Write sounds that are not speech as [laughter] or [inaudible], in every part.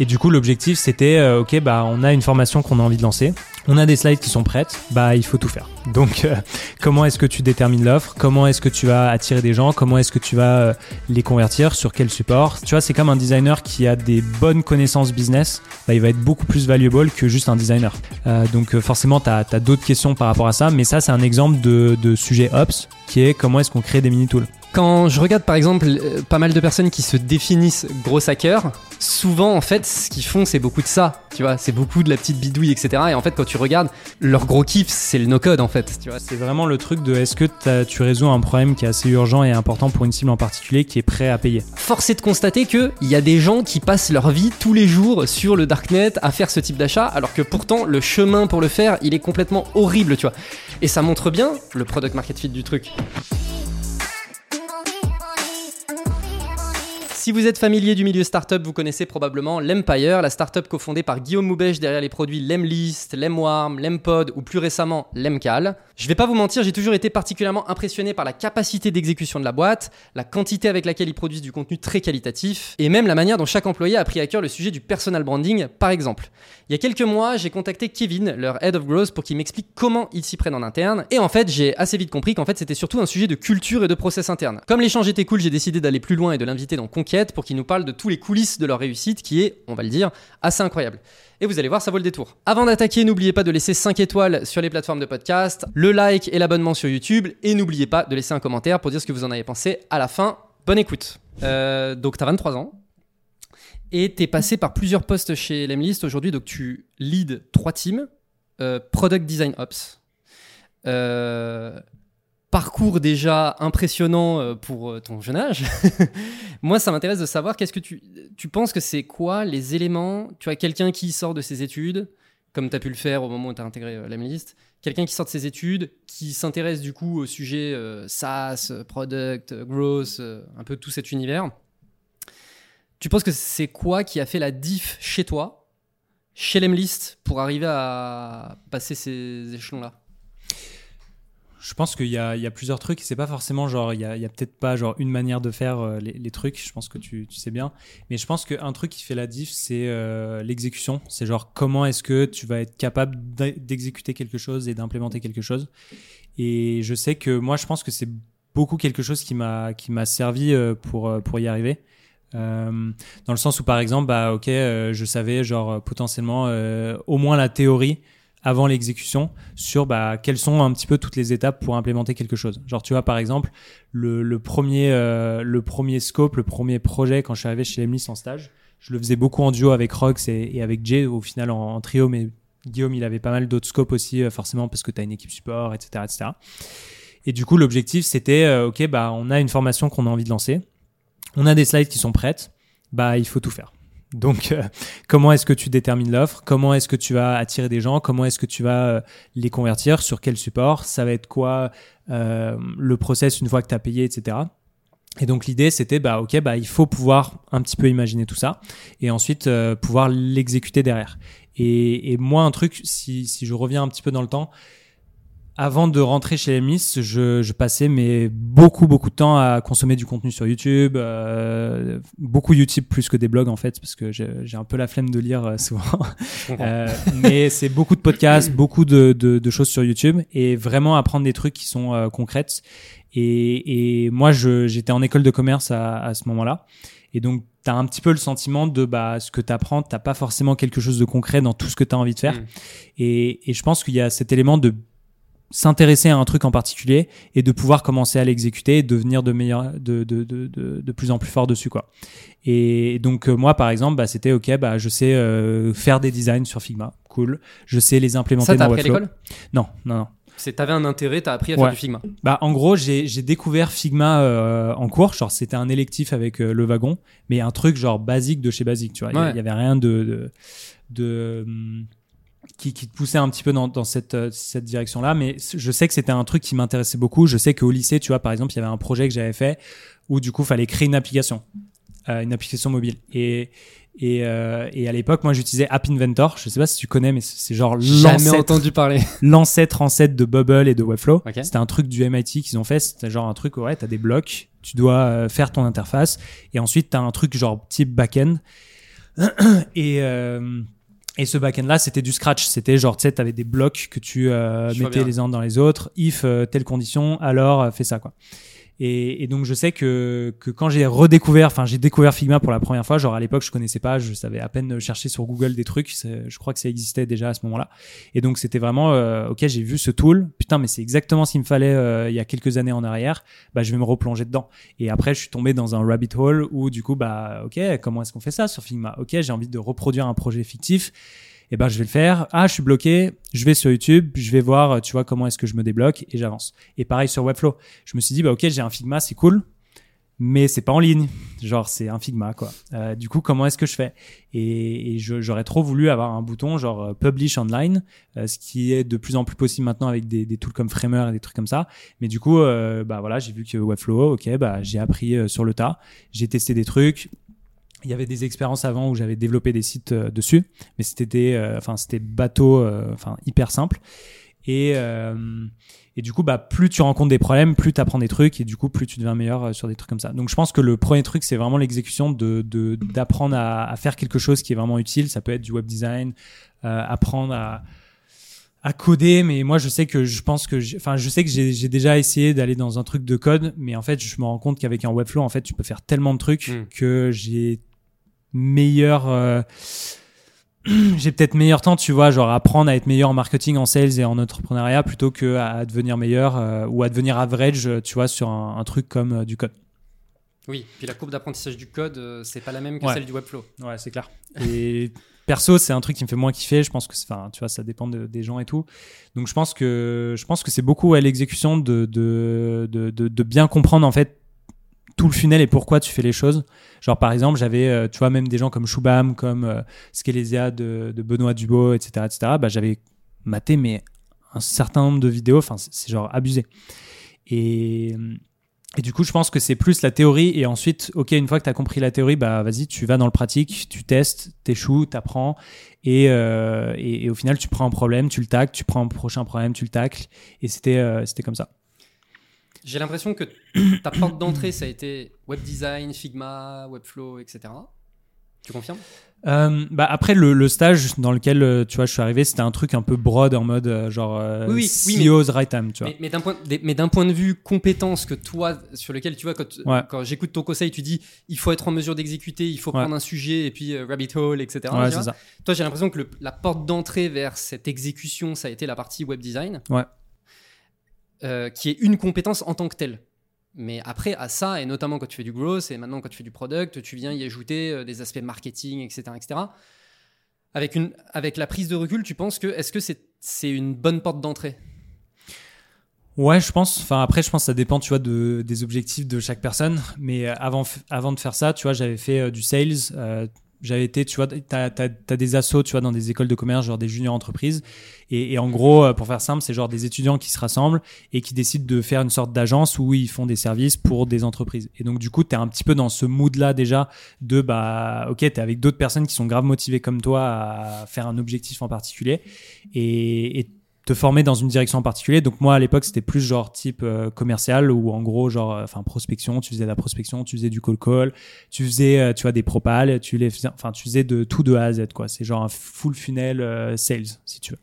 Et du coup, l'objectif, c'était, euh, ok, bah, on a une formation qu'on a envie de lancer. On a des slides qui sont prêtes. Bah, il faut tout faire. Donc, euh, comment est-ce que tu détermines l'offre? Comment est-ce que tu vas attirer des gens? Comment est-ce que tu vas euh, les convertir? Sur quel support? Tu vois, c'est comme un designer qui a des bonnes connaissances business. Bah, il va être beaucoup plus valuable que juste un designer. Donc, forcément, tu as, d'autres questions par rapport à ça. Mais ça, c'est un exemple de, de sujet Ops qui est comment est-ce qu'on crée des mini-tools. Quand je regarde par exemple euh, pas mal de personnes qui se définissent gros hackers, souvent en fait ce qu'ils font c'est beaucoup de ça, tu vois, c'est beaucoup de la petite bidouille etc. Et en fait quand tu regardes, leur gros kiff c'est le no-code en fait, tu vois. C'est vraiment le truc de est-ce que tu résous un problème qui est assez urgent et important pour une cible en particulier qui est prêt à payer? Force est de constater qu'il y a des gens qui passent leur vie tous les jours sur le darknet à faire ce type d'achat, alors que pourtant le chemin pour le faire il est complètement horrible, tu vois. Et ça montre bien le product market fit du truc. Si vous êtes familier du milieu startup, vous connaissez probablement l'Empire, la startup cofondée par Guillaume Moubèche derrière les produits Lemlist, Lemwarm, Lempod ou plus récemment Lemcal. Je vais pas vous mentir, j'ai toujours été particulièrement impressionné par la capacité d'exécution de la boîte, la quantité avec laquelle ils produisent du contenu très qualitatif et même la manière dont chaque employé a pris à cœur le sujet du personal branding par exemple. Il y a quelques mois, j'ai contacté Kevin, leur head of growth, pour qu'il m'explique comment ils s'y prennent en interne. Et en fait, j'ai assez vite compris qu'en fait, c'était surtout un sujet de culture et de process interne. Comme l'échange était cool, j'ai décidé d'aller plus loin et de l'inviter dans Conquête pour qu'il nous parle de tous les coulisses de leur réussite, qui est, on va le dire, assez incroyable. Et vous allez voir, ça vaut le détour. Avant d'attaquer, n'oubliez pas de laisser 5 étoiles sur les plateformes de podcast, le like et l'abonnement sur YouTube, et n'oubliez pas de laisser un commentaire pour dire ce que vous en avez pensé à la fin. Bonne écoute. Euh, donc, t'as 23 ans. Et t'es passé par plusieurs postes chez Lemlist aujourd'hui, donc tu lead trois teams, euh, Product Design Ops. Euh, parcours déjà impressionnant euh, pour euh, ton jeune âge. [laughs] Moi, ça m'intéresse de savoir qu'est-ce que tu, tu penses que c'est quoi les éléments, tu vois, quelqu'un qui sort de ses études, comme tu as pu le faire au moment où tu as intégré euh, Lemlist, quelqu'un qui sort de ses études, qui s'intéresse du coup au sujet SaaS, product, growth, un peu tout cet univers. Tu penses que c'est quoi qui a fait la diff chez toi, chez Lemlist, pour arriver à passer ces échelons-là? Je pense qu'il y y a plusieurs trucs. C'est pas forcément genre, il y a, a peut-être pas genre une manière de faire euh, les, trucs. Je pense que tu, tu sais bien. Mais je pense qu'un truc qui fait la diff, c'est euh, l'exécution. C'est genre comment est-ce que tu vas être capable d'e- d'exécuter quelque chose et d'implémenter quelque chose. Et je sais que moi, je pense que c'est beaucoup quelque chose qui m'a qui m'a servi euh, pour pour y arriver. Dans le sens où par exemple, bah ok, je savais genre potentiellement au moins la théorie avant l'exécution sur bah, quelles sont un petit peu toutes les étapes pour implémenter quelque chose. Genre, tu vois, par exemple, le, le premier, euh, le premier scope, le premier projet quand je suis arrivé chez Lemlis en stage, je le faisais beaucoup en duo avec Rox et, et avec Jay, au final en, en trio, mais Guillaume, il avait pas mal d'autres scopes aussi, euh, forcément, parce que tu as une équipe support, etc. etc. Et du coup, l'objectif, c'était, euh, OK, bah, on a une formation qu'on a envie de lancer, on a des slides qui sont prêtes, bah, il faut tout faire. Donc, euh, comment est-ce que tu détermines l'offre? Comment est-ce que tu vas attirer des gens? Comment est-ce que tu vas euh, les convertir? Sur quel support? Ça va être quoi euh, le process une fois que tu payé, etc. Et donc l'idée c'était bah ok bah il faut pouvoir un petit peu imaginer tout ça et ensuite pouvoir l'exécuter derrière. Et, et moi un truc si je reviens un petit peu dans le temps, avant de rentrer chez Emis, je, je passais mais beaucoup beaucoup de temps à consommer du contenu sur YouTube, euh, beaucoup YouTube plus que des blogs en fait parce que j'ai un peu la flemme de lire euh, souvent. [laughs] Euh, mais c'est beaucoup de podcasts, beaucoup de, de, de choses sur YouTube et vraiment apprendre des trucs qui sont euh, concrètes. Et, et moi, j'étais en école de commerce à, à ce moment-là. Et donc, tu as un petit peu le sentiment de bah, ce que tu apprends, tu pas forcément quelque chose de concret dans tout ce que tu as envie de faire. Mm. Et, et je pense qu'il y a cet élément de s'intéresser à un truc en particulier et de pouvoir commencer à l'exécuter et devenir de meilleur de, de, de, de, plus en plus fort dessus quoi et donc euh, moi par exemple bah, c'était ok bah je sais euh, faire des designs sur Figma cool je sais les implémenter Ça, t'as dans appris à l'école? Non non non C'est t'avais un intérêt, t'as appris à Ouais. faire du Figma? bah, en gros, j'ai j'ai découvert Figma euh, en cours. Genre, c'était un électif avec euh, le wagon, mais un truc genre basique de chez basique. Tu vois, il y- Ouais. il y avait rien de de, de, hum, qui, qui te poussait un petit peu dans, dans cette euh, cette direction-là. Mais je sais que c'était un truc qui m'intéressait beaucoup. Je sais qu'au lycée, tu vois, par exemple, il y avait un projet que j'avais fait où du coup, fallait créer une application, euh, une application mobile. Et et, euh, et à l'époque, moi, j'utilisais App Inventor. Je sais pas si tu connais, mais c'est genre Jamais l'ancêtre entendu parler. [laughs] l'ancêtre ancêtre de Bubble et de Webflow. C'était un truc du MIT qu'ils ont fait. C'était genre un truc, ouais, t'as des blocs, tu dois faire ton interface, et ensuite t'as un truc genre type backend. [clears throat] et euh, et ce back-end là, c'était du scratch. C'était genre, tu sais, t'avais des blocs que tu euh, mettais les uns dans les autres. If euh, telle condition, alors euh, fais ça quoi. Et, et donc je sais que, que quand j'ai redécouvert, enfin j'ai découvert Figma pour la première fois, genre à l'époque je connaissais pas, je savais à peine chercher sur Google des trucs, je crois que ça existait déjà à ce moment-là. Et donc c'était vraiment, euh, ok j'ai vu ce tool, putain mais c'est exactement ce qu'il me fallait euh, il y a quelques années en arrière, bah je vais me replonger dedans. Et après je suis tombé dans un rabbit hole où du coup bah ok comment est-ce qu'on fait ça sur Figma? Ok j'ai envie de reproduire un projet fictif et ben je vais le faire. Ah, je suis bloqué, je vais sur YouTube, je vais voir, euh, tu vois, comment est-ce que je me débloque et j'avance. Et pareil sur Webflow. Je me suis dit, bah ok, j'ai un Figma, c'est cool, mais c'est pas en ligne. Genre, c'est un Figma, quoi. Euh, du coup, comment est-ce que je fais? Et, j'aurais trop voulu avoir un bouton genre euh, Publish Online, ce qui est de plus en plus possible maintenant avec des, des tools comme Framer et des trucs comme ça. Mais du coup, bah voilà, j'ai vu que Webflow, ok, bah j'ai appris sur le tas, j'ai testé des trucs. Il y avait des expériences avant où j'avais développé des sites euh, dessus, mais c'était des, euh, enfin c'était bateau, euh, enfin hyper simple. Et et du coup, bah plus tu rencontres des problèmes, plus tu apprends des trucs et du coup plus tu deviens meilleur sur des trucs comme ça. Donc je pense que le premier truc c'est vraiment l'exécution de de- d'apprendre à, à faire quelque chose qui est vraiment utile. Ça peut être du web design, apprendre à à coder, mais moi je sais que je pense que, j'ai- enfin je sais que j'ai déjà essayé d'aller dans un truc de code, mais en fait je me rends compte qu'avec un Webflow en fait tu peux faire tellement de trucs Mm. que j'ai meilleur, euh, [clears throat] j'ai peut-être meilleur temps, tu vois, genre apprendre à être meilleur en marketing, en sales et en entrepreneuriat plutôt que à devenir meilleur euh, ou à devenir average, euh, tu vois, sur un, un truc comme du code. Oui, puis la courbe d'apprentissage du code, c'est pas la même que Ouais. celle du Webflow. Ouais, c'est clair. Et [laughs] perso, c'est un truc qui me fait moins kiffer. Je pense que, enfin, tu vois, ça dépend de- des gens et tout. Donc, je pense que, je pense que c'est beaucoup à l'exécution de, de, de bien comprendre en fait tout le funnel et pourquoi tu fais les choses. Genre, par exemple, j'avais, euh, tu vois, même des gens comme Shubham, comme euh, Skelesia de, Benoît Dubo, etc., etc. Bah, j'avais maté mais un certain nombre de vidéos. Enfin, c'est genre abusé. Et et du coup, je pense que c'est plus la théorie et ensuite, ok, une fois que tu as compris la théorie, bah vas-y, tu vas dans le pratique, tu testes, t'échoues, t'apprends et, euh, et, et au final, tu prends un problème, tu le tacles, tu prends un prochain problème, tu le tacles et c'était euh, c'était comme ça. J'ai l'impression que [coughs] ta porte d'entrée, ça a été web design, Figma, Webflow, etc. Tu confirmes? Euh, bah après le, le stage dans lequel euh, tu vois je suis arrivé, c'était un truc un peu broad en mode euh, genre euh, Oui, oui, oui, mais- CEO's right time, tu vois. Mais, mais d'un point, de vue compétence que toi, sur lequel tu vois, quand, Ouais. quand j'écoute ton conseil, tu dis il faut être en mesure d'exécuter, il faut Ouais. prendre un sujet et puis euh, rabbit hole, etc. ouais, ça. Toi, j'ai l'impression que le- la porte d'entrée vers cette exécution, ça a été la partie web design, Ouais. Euh, qui est une compétence en tant que telle. Mais après, à ça, et notamment quand tu fais du growth, et maintenant quand tu fais du product, tu viens y ajouter euh, des aspects marketing, etc. etc. Avec, une, avec la prise de recul, tu penses que est-ce que c'est c'est une bonne porte d'entrée? Ouais, je pense. Enfin, après, je pense que ça dépend, tu vois, de, des objectifs de chaque personne. Mais euh, avant, avant de faire ça, tu vois, j'avais fait du sales. J'avais été, tu vois, t'as as, des assos, tu vois, dans des écoles de commerce, genre des juniors entreprises. Et, en gros, euh, pour faire simple, c'est genre des étudiants qui se rassemblent et qui décident de faire une sorte d'agence où ils font des services pour des entreprises. Et donc, du coup, tu es un petit peu dans ce mood-là déjà de, bah, ok, tu es avec d'autres personnes qui sont grave motivées comme toi à faire un objectif en particulier. Et te former dans une direction en particulier. Donc moi à l'époque c'était plus genre type euh, commercial ou en gros genre euh, enfin prospection, tu faisais de la prospection, tu faisais du call call, tu faisais euh, tu vois des propals, tu les faisais enfin tu faisais de tout de A à Z quoi. C'est genre un full funnel sales si tu veux.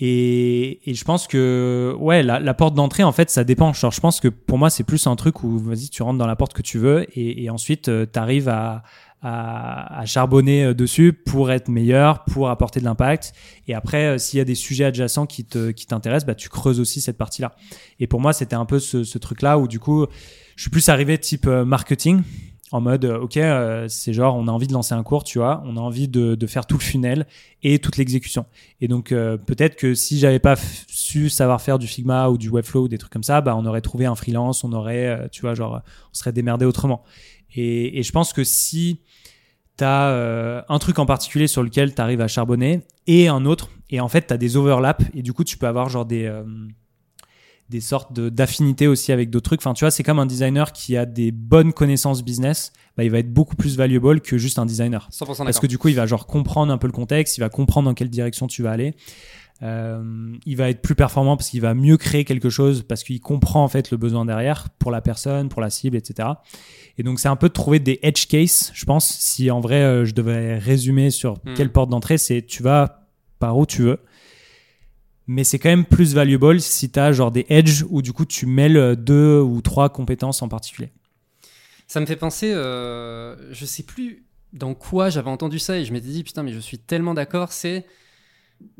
Et, et je pense que ouais la, porte d'entrée en fait ça dépend. Genre je pense que pour moi c'est plus un truc où vas-y tu rentres dans la porte que tu veux et, et ensuite tu arrives à à, charbonner euh, dessus pour être meilleur, pour apporter de l'impact. Et après, euh, s'il y a des sujets adjacents qui te qui t'intéressent, bah tu creuses aussi cette partie-là. Et pour moi, c'était un peu ce, truc-là où du coup, je suis plus arrivé type euh, marketing en mode ok c'est genre on a envie de lancer un cours tu vois on a envie de, de faire tout le funnel et toute l'exécution et donc peut-être que si j'avais pas su savoir faire du Figma ou du Webflow ou des trucs comme ça bah on aurait trouvé un freelance on aurait tu vois genre on serait démerdé autrement et, et je pense que si tu as euh, un truc en particulier sur lequel tu arrives à charbonner et un autre, et en fait, tu as des overlaps, et du coup, tu peux avoir genre des, euh, des sortes d'affinités aussi avec d'autres trucs. Enfin, tu vois, c'est comme un designer qui a des bonnes connaissances business, bah, il va être beaucoup plus valuable que juste un designer. 100% Parce que du coup, il va genre comprendre un peu le contexte, il va comprendre dans quelle direction tu vas aller. Euh, il va être plus performant parce qu'il va mieux créer quelque chose parce qu'il comprend en fait le besoin derrière pour la personne, pour la cible, etc. Et donc c'est un peu de trouver des edge cases, je pense. Si en vrai euh, je devais résumer sur Hmm. quelle porte d'entrée, c'est tu vas par où tu veux. Mais c'est quand même plus valuable si tu as genre des edges où du coup tu mêles deux ou trois compétences en particulier. Ça me fait penser, euh, je sais plus dans quoi j'avais entendu ça et je m'étais dit putain mais je suis tellement d'accord, c'est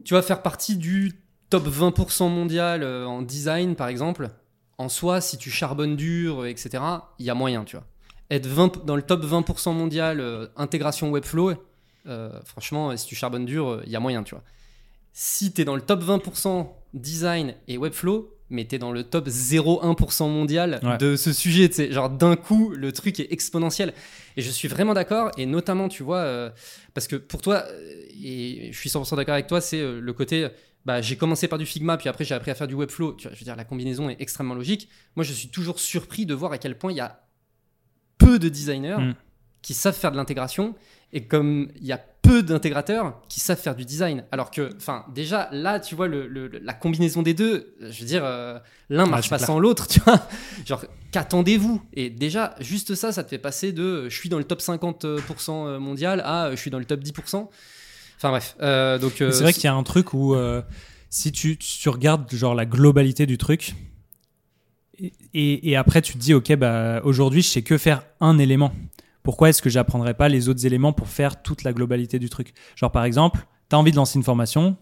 tu vas faire partie du top 20% mondial euh, en design par exemple. En soi, si tu charbonnes dur, euh, etc., il y a moyen, tu vois. Être 20 dans le top 20% mondial euh, intégration Webflow, euh, franchement, euh, si tu charbonnes dur, euh, il y a moyen, tu vois. Si tu es dans le top 20% design et Webflow, mais tu es dans le top 0,1% mondial Ouais. de ce sujet, tu sais, genre d'un coup, le truc est exponentiel. Et je suis vraiment d'accord, et notamment, tu vois, euh, parce que pour toi, euh, et je suis 100% d'accord avec toi, c'est euh, le côté, bah, j'ai commencé par du Figma, puis après j'ai appris à faire du Webflow. Tu vois, je veux dire, la combinaison est extrêmement logique. Moi, je suis toujours surpris de voir à quel point il y a peu de designers Mm. qui savent faire de l'intégration, et comme il y a peu d'intégrateurs qui savent faire du design. Alors que, enfin, déjà, là, tu vois, le, le- la combinaison des deux, je veux dire, euh, l'un marche c'est pas sans l'autre, [laughs] tu vois. Genre, qu'attendez-vous? Et déjà, juste ça, ça te fait passer de euh, je suis dans le top 50% mondial à euh, je suis dans le top 10%. Enfin bref, euh, donc euh, c'est vrai qu'il y a un truc où euh, si tu, tu regardes genre la globalité du truc et, après tu te dis ok bah aujourd'hui je sais que faire un élément. Pourquoi est-ce que j'apprendrais pas les autres éléments pour faire toute la globalité du truc? Genre par exemple, tu as envie de lancer une formation,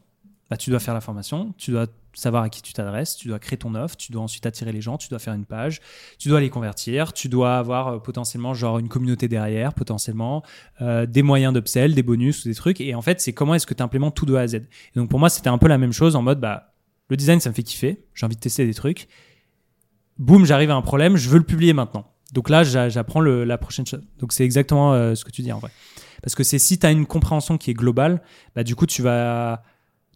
bah, tu dois faire la formation, tu dois savoir à qui tu t'adresses, tu dois créer ton offre, tu dois ensuite attirer les gens, tu dois faire une page, tu dois les convertir, tu dois avoir euh, potentiellement genre une communauté derrière, potentiellement euh, des moyens d'upsell, des bonus ou des trucs. Et en fait, c'est comment est-ce que tu implémentes tout de A à Z. Et donc pour moi, c'était un peu la même chose en mode bah le design ça me fait kiffer, j'ai envie de tester des trucs. Boum, j'arrive à un problème, je veux le publier maintenant. Donc là, j'a- j'apprends la prochaine chose. Donc c'est exactement euh, ce que tu dis en vrai. Parce que c'est si tu as une compréhension qui est globale, bah du coup tu vas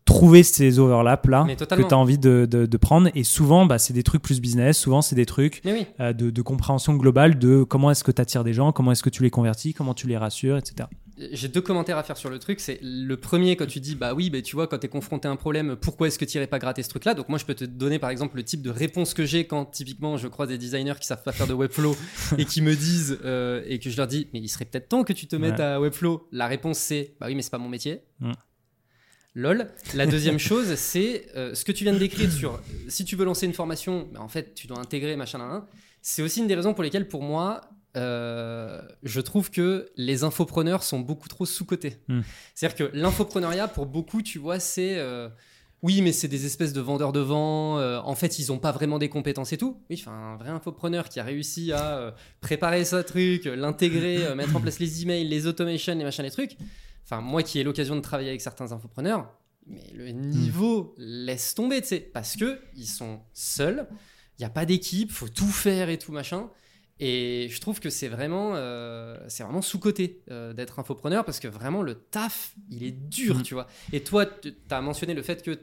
trouver ces overlaps là que tu as envie de, de- de prendre. Et souvent, bah, c'est des trucs plus business, souvent c'est des trucs oui, euh, de, de compréhension globale de comment est-ce que tu attires des gens, comment est-ce que tu les convertis, comment tu les rassures, etc. j'ai deux commentaires à faire sur le truc. C'est le premier quand tu dis bah oui, bah tu vois quand t'es confronté à un problème, pourquoi est-ce que tu irais pas gratter ce truc-là? Donc moi je peux te donner par exemple le type de réponse que j'ai quand typiquement je croise des designers qui savent pas faire de Webflow [laughs] et qui me disent euh, et que je leur dis mais il serait peut-être temps que tu te mettes Ouais. à Webflow. La réponse c'est bah oui mais c'est pas mon métier. Mm. Lol. La deuxième [laughs] chose, c'est euh, ce que tu viens de décrire sur euh, si tu veux lancer une formation, bah, en fait, tu dois intégrer machin. C'est aussi une des raisons pour lesquelles, pour moi, euh, je trouve que les infopreneurs sont beaucoup trop sous-cotés. Hmm. C'est-à-dire que l'infopreneuriat, pour beaucoup, tu vois, c'est. euh, oui, mais c'est des espèces de vendeurs de vent. euh, en fait, ils n'ont pas vraiment des compétences et tout. Oui, enfin, un vrai infopreneur qui a réussi à préparer sa truc, l'intégrer, mettre en place les emails, les automations, les machins, les trucs. Enfin, moi qui ai l'occasion de travailler avec certains infopreneurs, mais le niveau laisse tomber, tu sais, parce que ils sont seuls. Il n'y a pas d'équipe, faut tout faire et tout machin. Et je trouve que c'est vraiment, euh, c'est vraiment sous-côté euh, d'être infopreneur parce que vraiment le taf, il est dur, Mhm. tu vois. Et toi, tu as mentionné le fait que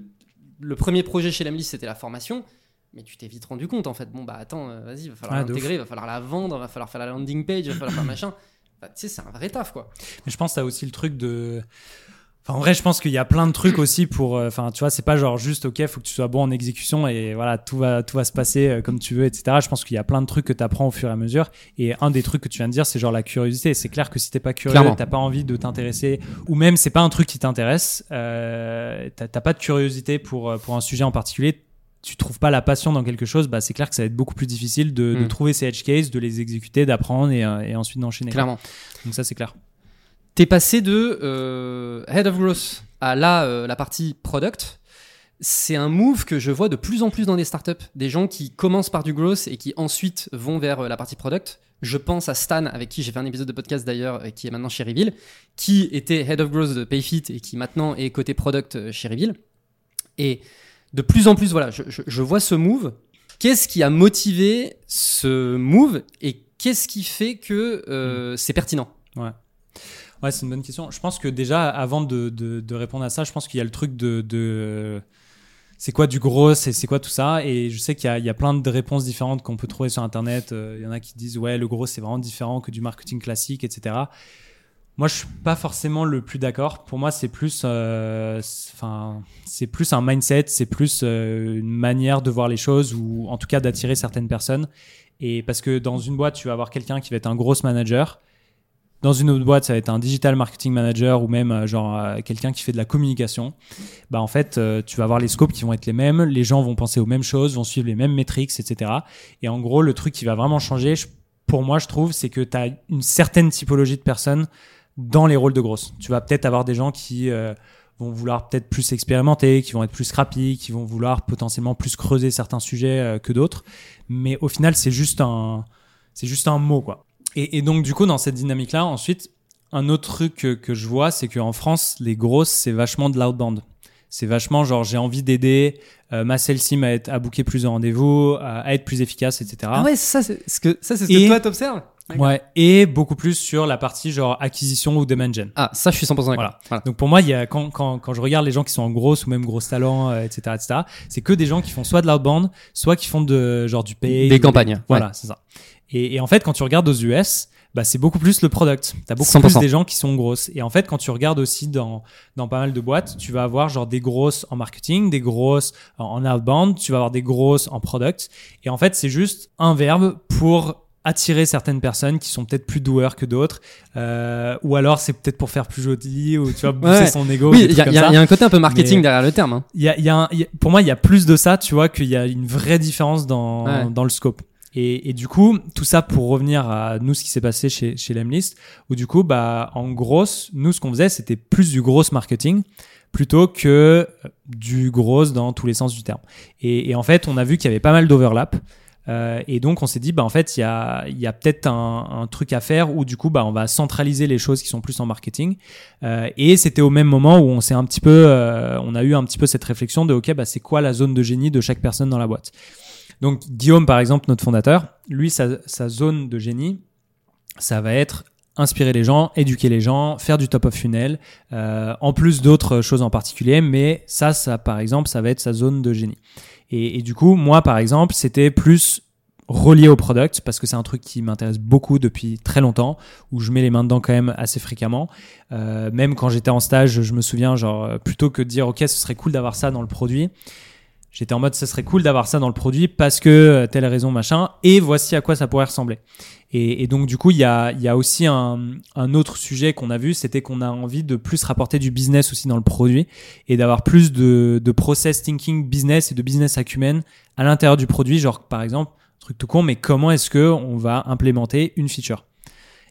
le premier projet chez Lemlis, c'était la formation. Mais tu t'es vite rendu compte, en fait. Bon, bah attends, euh, vas-y, va falloir Ah, l'intégrer, va falloir la vendre, va falloir faire la landing page, va falloir faire machin. Bah, tu sais, c'est un vrai taf, quoi. Mais je pense que tu as aussi le truc de. Enfin, en vrai, je pense qu'il y a plein de trucs aussi pour. euh, Enfin, tu vois, c'est pas genre juste, ok, faut que tu sois bon en exécution et voilà, tout va, tout va se passer euh, comme tu veux, etc. Je pense qu'il y a plein de trucs que tu apprends au fur et à mesure. Et un des trucs que tu viens de dire, c'est genre la curiosité. C'est clair que si t'es pas curieux, t'as pas envie de t'intéresser, ou même c'est pas un truc qui t'intéresse, euh, t'as pas de curiosité pour, euh, pour un sujet en particulier, tu trouves pas la passion dans quelque chose, bah c'est clair que ça va être beaucoup plus difficile de, de Mm. trouver ces edge cases, de les exécuter, d'apprendre et, et ensuite d'enchaîner. Clairement. Donc ça, c'est clair. T'es passé de euh, Head of Growth à là, euh, la partie product. C'est un move que je vois de plus en plus dans des startups. Des gens qui commencent par du growth et qui ensuite vont vers euh, la partie product. Je pense à Stan, avec qui j'ai fait un épisode de podcast d'ailleurs, qui est maintenant chez Reveal, qui était Head of Growth de Payfit et qui maintenant est côté product chez Reveal. Et de plus en plus, voilà, je, je- je vois ce move. Qu'est-ce qui a motivé ce move et qu'est-ce qui fait que euh, c'est pertinent? Ouais, c'est une bonne question. Je pense que déjà, avant de, de, répondre à ça, je pense qu'il y a le truc de. de c'est quoi du gros, c'est quoi tout ça? Et je sais qu'il y, y a plein de réponses différentes qu'on peut trouver sur Internet. Euh, Il y en a qui disent, ouais, le gros, c'est vraiment différent que du marketing classique, etc. Moi, je suis pas forcément le plus d'accord. Pour moi, c'est plus, euh, plus un mindset, c'est plus euh, une manière de voir les choses ou en tout cas d'attirer certaines personnes. Et parce que dans une boîte, tu vas avoir quelqu'un qui va être un gros manager. Dans une autre boîte, ça va être un digital marketing manager ou même euh, genre euh, quelqu'un qui fait de la communication. Bah en fait, euh, tu vas avoir les scopes qui vont être les mêmes, les gens vont penser aux mêmes choses, vont suivre les mêmes métriques, etc. Et en gros, le truc qui va vraiment changer, pour moi, je trouve, c'est que tu as une certaine typologie de personnes dans les rôles de grosses. Tu vas peut-être avoir des gens qui vont vouloir peut-être plus expérimenter, qui vont être plus rapides, qui vont vouloir potentiellement plus creuser certains sujets que d'autres. Mais au final, c'est juste un, c'est juste un mot, quoi. Et, et donc, du coup, dans cette dynamique-là, ensuite, un autre truc que, que je vois, c'est qu'en France, les grosses, c'est vachement de l'outbound. C'est vachement genre, j'ai envie d'aider euh, ma sales team à, être, à booker plus de rendez-vous, à, à être plus efficace, etc. Ah ouais, ça c'est ce que ça c'est ce Et- que toi t'observes? Ouais, et beaucoup plus sur la partie genre acquisition ou demand gen. Ah, ça je suis 100% d'accord. Voilà. Voilà. Donc pour moi, il y a, quand, quand, quand je regarde les gens qui sont en grosse ou même gros talent, euh, etc., etc., c'est que des gens qui font soit de l'outbound, soit qui font de genre du pay. Des campagnes, Voilà, c'est ça. Et, et en fait, quand tu regardes aux US, bah, c'est beaucoup plus le product. T'as beaucoup 100%. plus des gens qui sont grosses. Et en fait, quand tu regardes aussi dans, dans pas mal de boîtes, tu vas avoir genre des grosses en marketing, des grosses en, outbound, tu vas avoir des grosses en product. Et en fait, c'est juste un verbe pour attirer certaines personnes qui sont peut-être plus doueurs que d'autres, euh, ou alors c'est peut-être pour faire plus joli, ou tu vois, booster Ouais. son ego. Oui, il y, y y a un côté un peu marketing Mais- derrière le terme. hein. Il y a, a un- pour moi, il y a plus de ça, tu vois, qu'il y a une vraie différence dans, Ouais. dans le scope. Et, et du coup, tout ça pour revenir à nous, ce qui s'est passé chez, chez Lemlist, où du coup, bah, en gros, nous, ce qu'on faisait, c'était plus du gros marketing plutôt que du gros dans tous les sens du terme. Et, et en fait, on a vu qu'il y avait pas mal d'overlap. Euh, et donc, on s'est dit, bah, en fait, il y a, y a peut-être un, un truc à faire où, du coup, bah, on va centraliser les choses qui sont plus en marketing. Euh, et c'était au même moment où on s'est un petit peu, euh, on a eu un petit peu cette réflexion de, ok, bah, c'est quoi la zone de génie de chaque personne dans la boîte? Donc, Guillaume, par exemple, notre fondateur, lui, sa, zone de génie, ça va être inspirer les gens, éduquer les gens, faire du top of funnel, euh, en plus d'autres choses en particulier, mais ça, ça, par exemple, ça va être sa zone de génie. Et, du coup, moi, par exemple, c'était plus relié au product parce que c'est un truc qui m'intéresse beaucoup depuis très longtemps où je mets les mains dedans quand même assez fréquemment Euh, même quand j'étais en stage je me souviens genre plutôt que de dire ok ce serait cool d'avoir ça dans le produit j'étais en mode ce serait cool d'avoir ça dans le produit parce que euh, telle raison machin et voici à quoi ça pourrait ressembler. Et, donc du coup il y a, aussi un, un autre sujet qu'on a vu c'était qu'on a envie de plus rapporter du business aussi dans le produit et d'avoir plus de, de process thinking business et de business acumen à l'intérieur du produit. Genre par exemple truc tout con mais comment est-ce que on va implémenter une feature?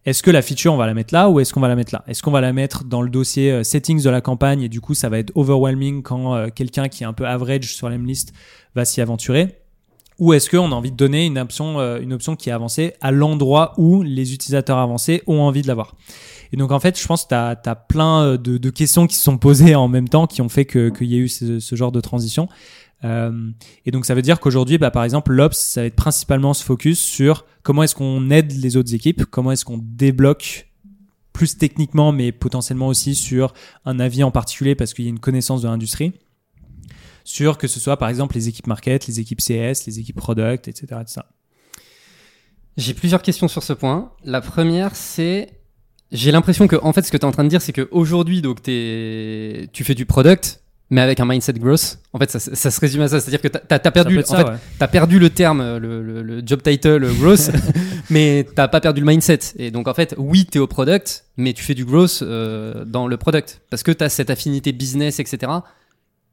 Est-ce que la feature on va la mettre là ou est-ce qu'on va la mettre là? Est-ce qu'on va la mettre dans le dossier euh, settings de la campagne et du coup ça va être overwhelming quand euh, quelqu'un qui est un peu average sur l'M-list va s'y aventurer? Ou est-ce qu'on a envie de donner une option, euh, une option qui est avancée à l'endroit où les utilisateurs avancés ont envie de l'avoir? Et donc en fait, je pense que tu as, plein de, questions qui se sont posées en même temps qui ont fait que- qu'il y a eu ce genre de transition. Euh, et donc ça veut dire qu'aujourd'hui, bah, par exemple, l'Ops, ça va être principalement se focus sur comment est-ce qu'on aide les autres équipes, comment est-ce qu'on débloque plus techniquement, mais potentiellement aussi sur un avis en particulier parce qu'il y a une connaissance de l'industrie, sur que ce soit par exemple les équipes market, les équipes CS, les équipes product, etc. etc. J'ai plusieurs questions sur ce point. La première, c'est. J'ai l'impression que, en fait, ce que tu es en train de dire, c'est qu'aujourd'hui, donc, t'es- tu fais du product, mais avec un mindset growth. En fait, ça, ça se résume à ça. C'est-à-dire que tu as, perdu, peut être en ça, fait, ouais. t'as perdu le terme, le, le- le job title [laughs] euh, growth, mais t'as pas perdu le mindset. Et donc, en fait, oui, tu es au product, mais tu fais du growth euh, dans le product. Parce que tu as cette affinité business, etc.,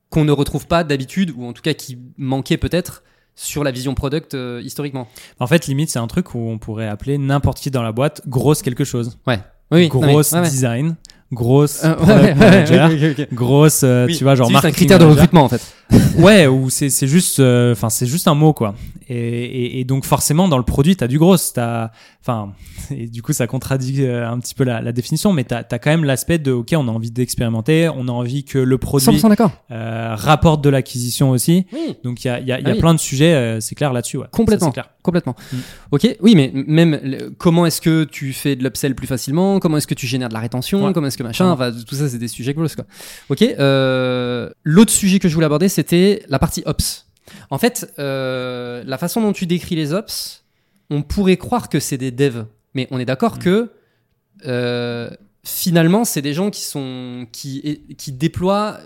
qu'on ne retrouve pas d'habitude, ou en tout cas qui manquait peut-être sur la vision product euh, historiquement. En fait, limite, c'est un truc où on pourrait appeler n'importe qui dans la boîte grosse quelque chose. Ouais. Oui, oui. Non, mais- grosse ouais, design, Euh, ouais, [laughs] grosse, euh, Oui, tu vois, genre c'est juste un critère de recrutement en fait. [laughs] Ouais, ou c'est c'est juste, euh, enfin c'est juste un mot quoi. Et, et, et donc forcément dans le produit t'as du gros, t'as, enfin [laughs] et du coup ça contradit euh, un petit peu la, la définition, mais t'as as quand même l'aspect de ok on a envie d'expérimenter, on a envie que le produit 100% d'accord. euh, rapporte de l'acquisition aussi. Oui, Donc il y a, il y a, il y Ah a oui. plein de sujets, euh, c'est clair là-dessus. Ouais. Complètement. Ça, c'est clair. complètement. Mm. Ok, oui, mais même le- comment est-ce que tu fais de l'upsell plus facilement? Comment est-ce que tu génères de la rétention? Ouais. Comment est-ce que machin? Ouais. Enfin, tout ça, c'est des sujets grosses quoi. Ok. euh, L'autre sujet que je voulais aborder, c'était la partie ops. En fait, euh, la façon dont tu décris les ops, on pourrait croire que c'est des devs, mais on est d'accord Mm. que euh, finalement, c'est des gens qui sont qui qui déploient.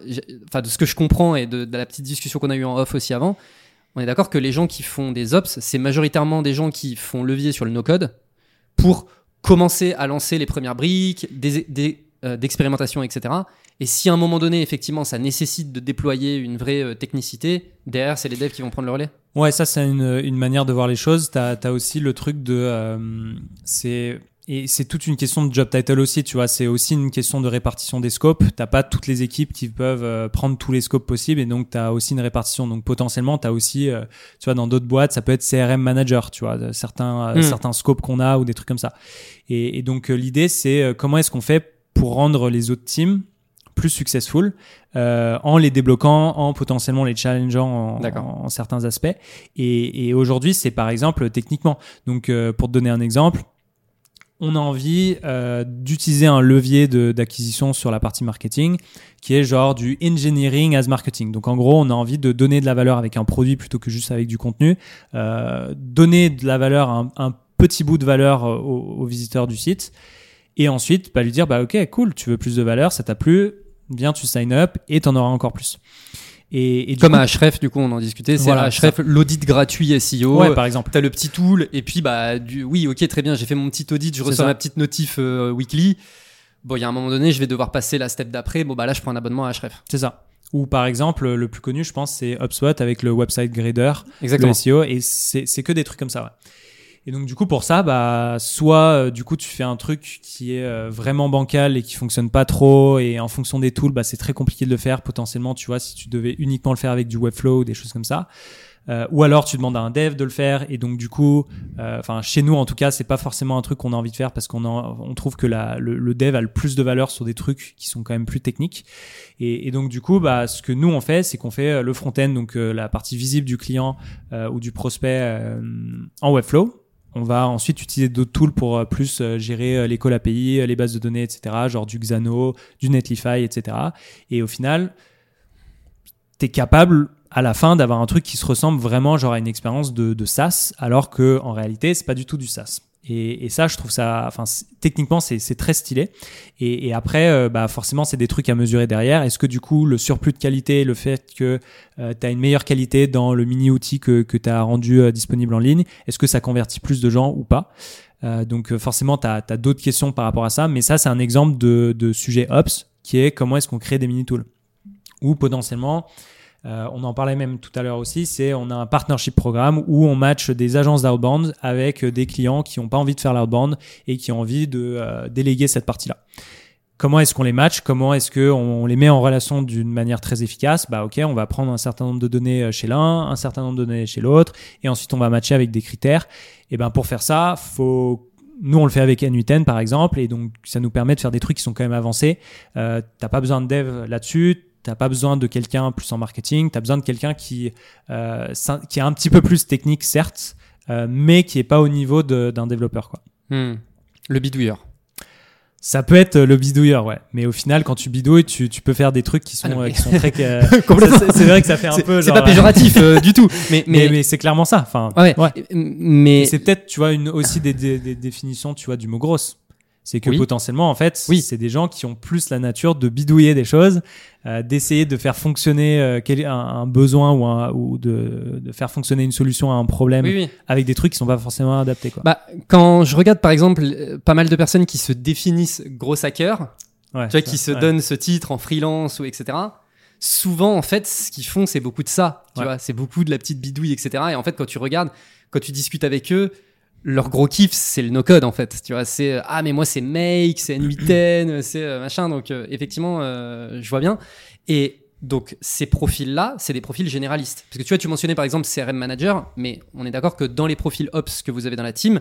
Enfin, de ce que je comprends et de, de la petite discussion qu'on a eue en off aussi avant, on est d'accord que les gens qui font des ops, c'est majoritairement des gens qui font levier sur le no-code pour commencer à lancer les premières briques, des, des, euh, d'expérimentation, etc. Et si à un moment donné, effectivement, ça nécessite de déployer une vraie euh, technicité, derrière, c'est les devs qui vont prendre le relais Ouais, ça, c'est une, une manière de voir les choses. Tu as, aussi le truc de. euh, c'est. Et c'est toute une question de job title aussi, tu vois. C'est aussi une question de répartition des scopes. T'as pas toutes les équipes qui peuvent euh, prendre tous les scopes possibles et donc tu as aussi une répartition. Donc potentiellement, tu as aussi, tu vois, dans d'autres boîtes, ça peut être CRM manager, tu vois, certains, euh, Mm. certains scopes qu'on a ou des trucs comme ça. Et, et donc l'idée, c'est comment est-ce qu'on fait pour rendre les autres teams plus successful euh, en les débloquant, en potentiellement les challengeant en, certains aspects. Et, et aujourd'hui, c'est par exemple techniquement. Donc, euh, pour te donner un exemple, on a envie euh, d'utiliser un levier d'acquisition sur la partie marketing qui est genre du engineering as marketing. Donc en gros, on a envie de donner de la valeur avec un produit plutôt que juste avec du contenu. Euh, donner de la valeur, un, un petit bout de valeur euh, aux, aux visiteurs du site. Et ensuite, bah, lui dire, bah, ok, cool, tu veux plus de valeur, ça t'a plu, viens, tu sign up et t'en auras encore plus. Et, Comme coup- à Href, du coup, on en discutait. C'est Voilà, à Href, l'audit gratuit SEO. ouais, par exemple. T'as le petit tool, et puis, bah, du, oui, ok, très bien, j'ai fait mon petit audit, je reçois ça. ma petite notif euh, weekly. Bon, il y a un moment donné, je vais devoir passer la step d'après. Bon, bah là, je prends un abonnement à Href. C'est ça. Ou par exemple, le plus connu, je pense, c'est HubSpot avec le website grader, Exactement. le SEO, et c'est c'est que des trucs comme ça. Ouais. Et donc du coup pour ça, bah soit euh, du coup tu fais un truc qui est euh, vraiment bancal et qui fonctionne pas trop, et en fonction des tools, bah c'est très compliqué de le faire. Potentiellement, tu vois, si tu devais uniquement le faire avec du Webflow ou des choses comme ça. Euh, ou alors tu demandes à un dev de le faire et donc du coup, euh, enfin chez nous en tout cas, c'est pas forcément un truc qu'on a envie de faire parce qu'on on trouve que la, le, le dev a le plus de valeur sur des trucs qui sont quand même plus techniques. Et, donc du coup, bah, ce que nous on fait, c'est qu'on fait euh, le front-end, donc euh, la partie visible du client ou du prospect en Webflow. On va ensuite utiliser d'autres tools pour euh, plus euh, gérer euh, les call API, les bases de données, etc. Genre du Xano, du Netlify, etc. Et au final, tu es capable à la fin d'avoir un truc qui se ressemble vraiment genre à une expérience de, de SaaS, alors que en réalité, c'est pas du tout du SaaS. Et, et ça, je trouve ça, enfin, techniquement, c'est très stylé. Et, et après, euh, bah, forcément, c'est des trucs à mesurer derrière. Est-ce que du coup, le surplus de qualité, le fait que tu as une meilleure qualité dans le mini-outil que, que tu as rendu euh, disponible en ligne, est-ce que ça convertit plus de gens ou pas? Euh, Donc euh, forcément, tu as, d'autres questions par rapport à ça. Mais ça, c'est un exemple de, de sujet Ops qui est comment est-ce qu'on crée des mini-tools. Ou potentiellement, euh, on en parlait même tout à l'heure aussi, c'est on a un partnership programme où on match des agences d'outbound avec des clients qui n'ont pas envie de faire l'outbound et qui ont envie de euh, déléguer cette partie-là. Comment est-ce qu'on les match? Comment est-ce qu'on on les met en relation d'une manière très efficace? Bah ok, on va prendre un certain nombre de données euh, chez l'un, un certain nombre de données chez l'autre, et ensuite on va matcher avec des critères. Et ben pour faire ça, faut nous on le fait avec N8N par exemple, et donc ça nous permet de faire des trucs qui sont quand même avancés. Euh, T'as pas besoin de dev là-dessus, t'as pas besoin de quelqu'un plus en marketing, t'as besoin de quelqu'un qui euh, qui est un petit peu plus technique certes, euh, mais qui est pas au niveau d'un développeur quoi. Hmm. Le bidouilleur. Ça peut être le bidouilleur, ouais. Mais au final, quand tu bidouilles, tu, tu peux faire des trucs qui sont, Ah non, euh, mais- qui sont très. [laughs] euh, [laughs] C'est vrai que ça fait un peu. c'est pas péjoratif euh, du tout. [laughs] Mais, Mais, mais, mais c'est clairement ça. Enfin, ouais. ouais. Mais c'est peut-être, tu vois, une, aussi des, des, des définitions, tu vois, du mot grosse. C'est que Oui. potentiellement, en fait, Oui. c'est des gens qui ont plus la nature de bidouiller des choses, euh, d'essayer de faire fonctionner euh, quel- un, un besoin ou, un, ou de, de faire fonctionner une solution à un problème oui, avec des trucs qui sont pas forcément adaptés. Quoi. Bah, quand je regarde par exemple euh, pas mal de personnes qui se définissent gros hackers, Ouais, tu vois, qui se ouais. donnent ce titre en freelance ou etc. Souvent, en fait, ce qu'ils font, c'est beaucoup de ça. Tu Ouais. vois, c'est beaucoup de la petite bidouille, etc. Et en fait, quand tu regardes, quand tu discutes avec eux, leur gros kiff, c'est le no-code, en fait. Tu vois, c'est euh, ah, mais moi, c'est Make, c'est N8N, c'est euh, machin. Donc, euh, effectivement, euh, je vois bien. Et donc, ces profils-là, c'est des profils généralistes. Parce que tu vois, tu mentionnais par exemple CRM Manager, mais on est d'accord que dans les profils Ops que vous avez dans la team,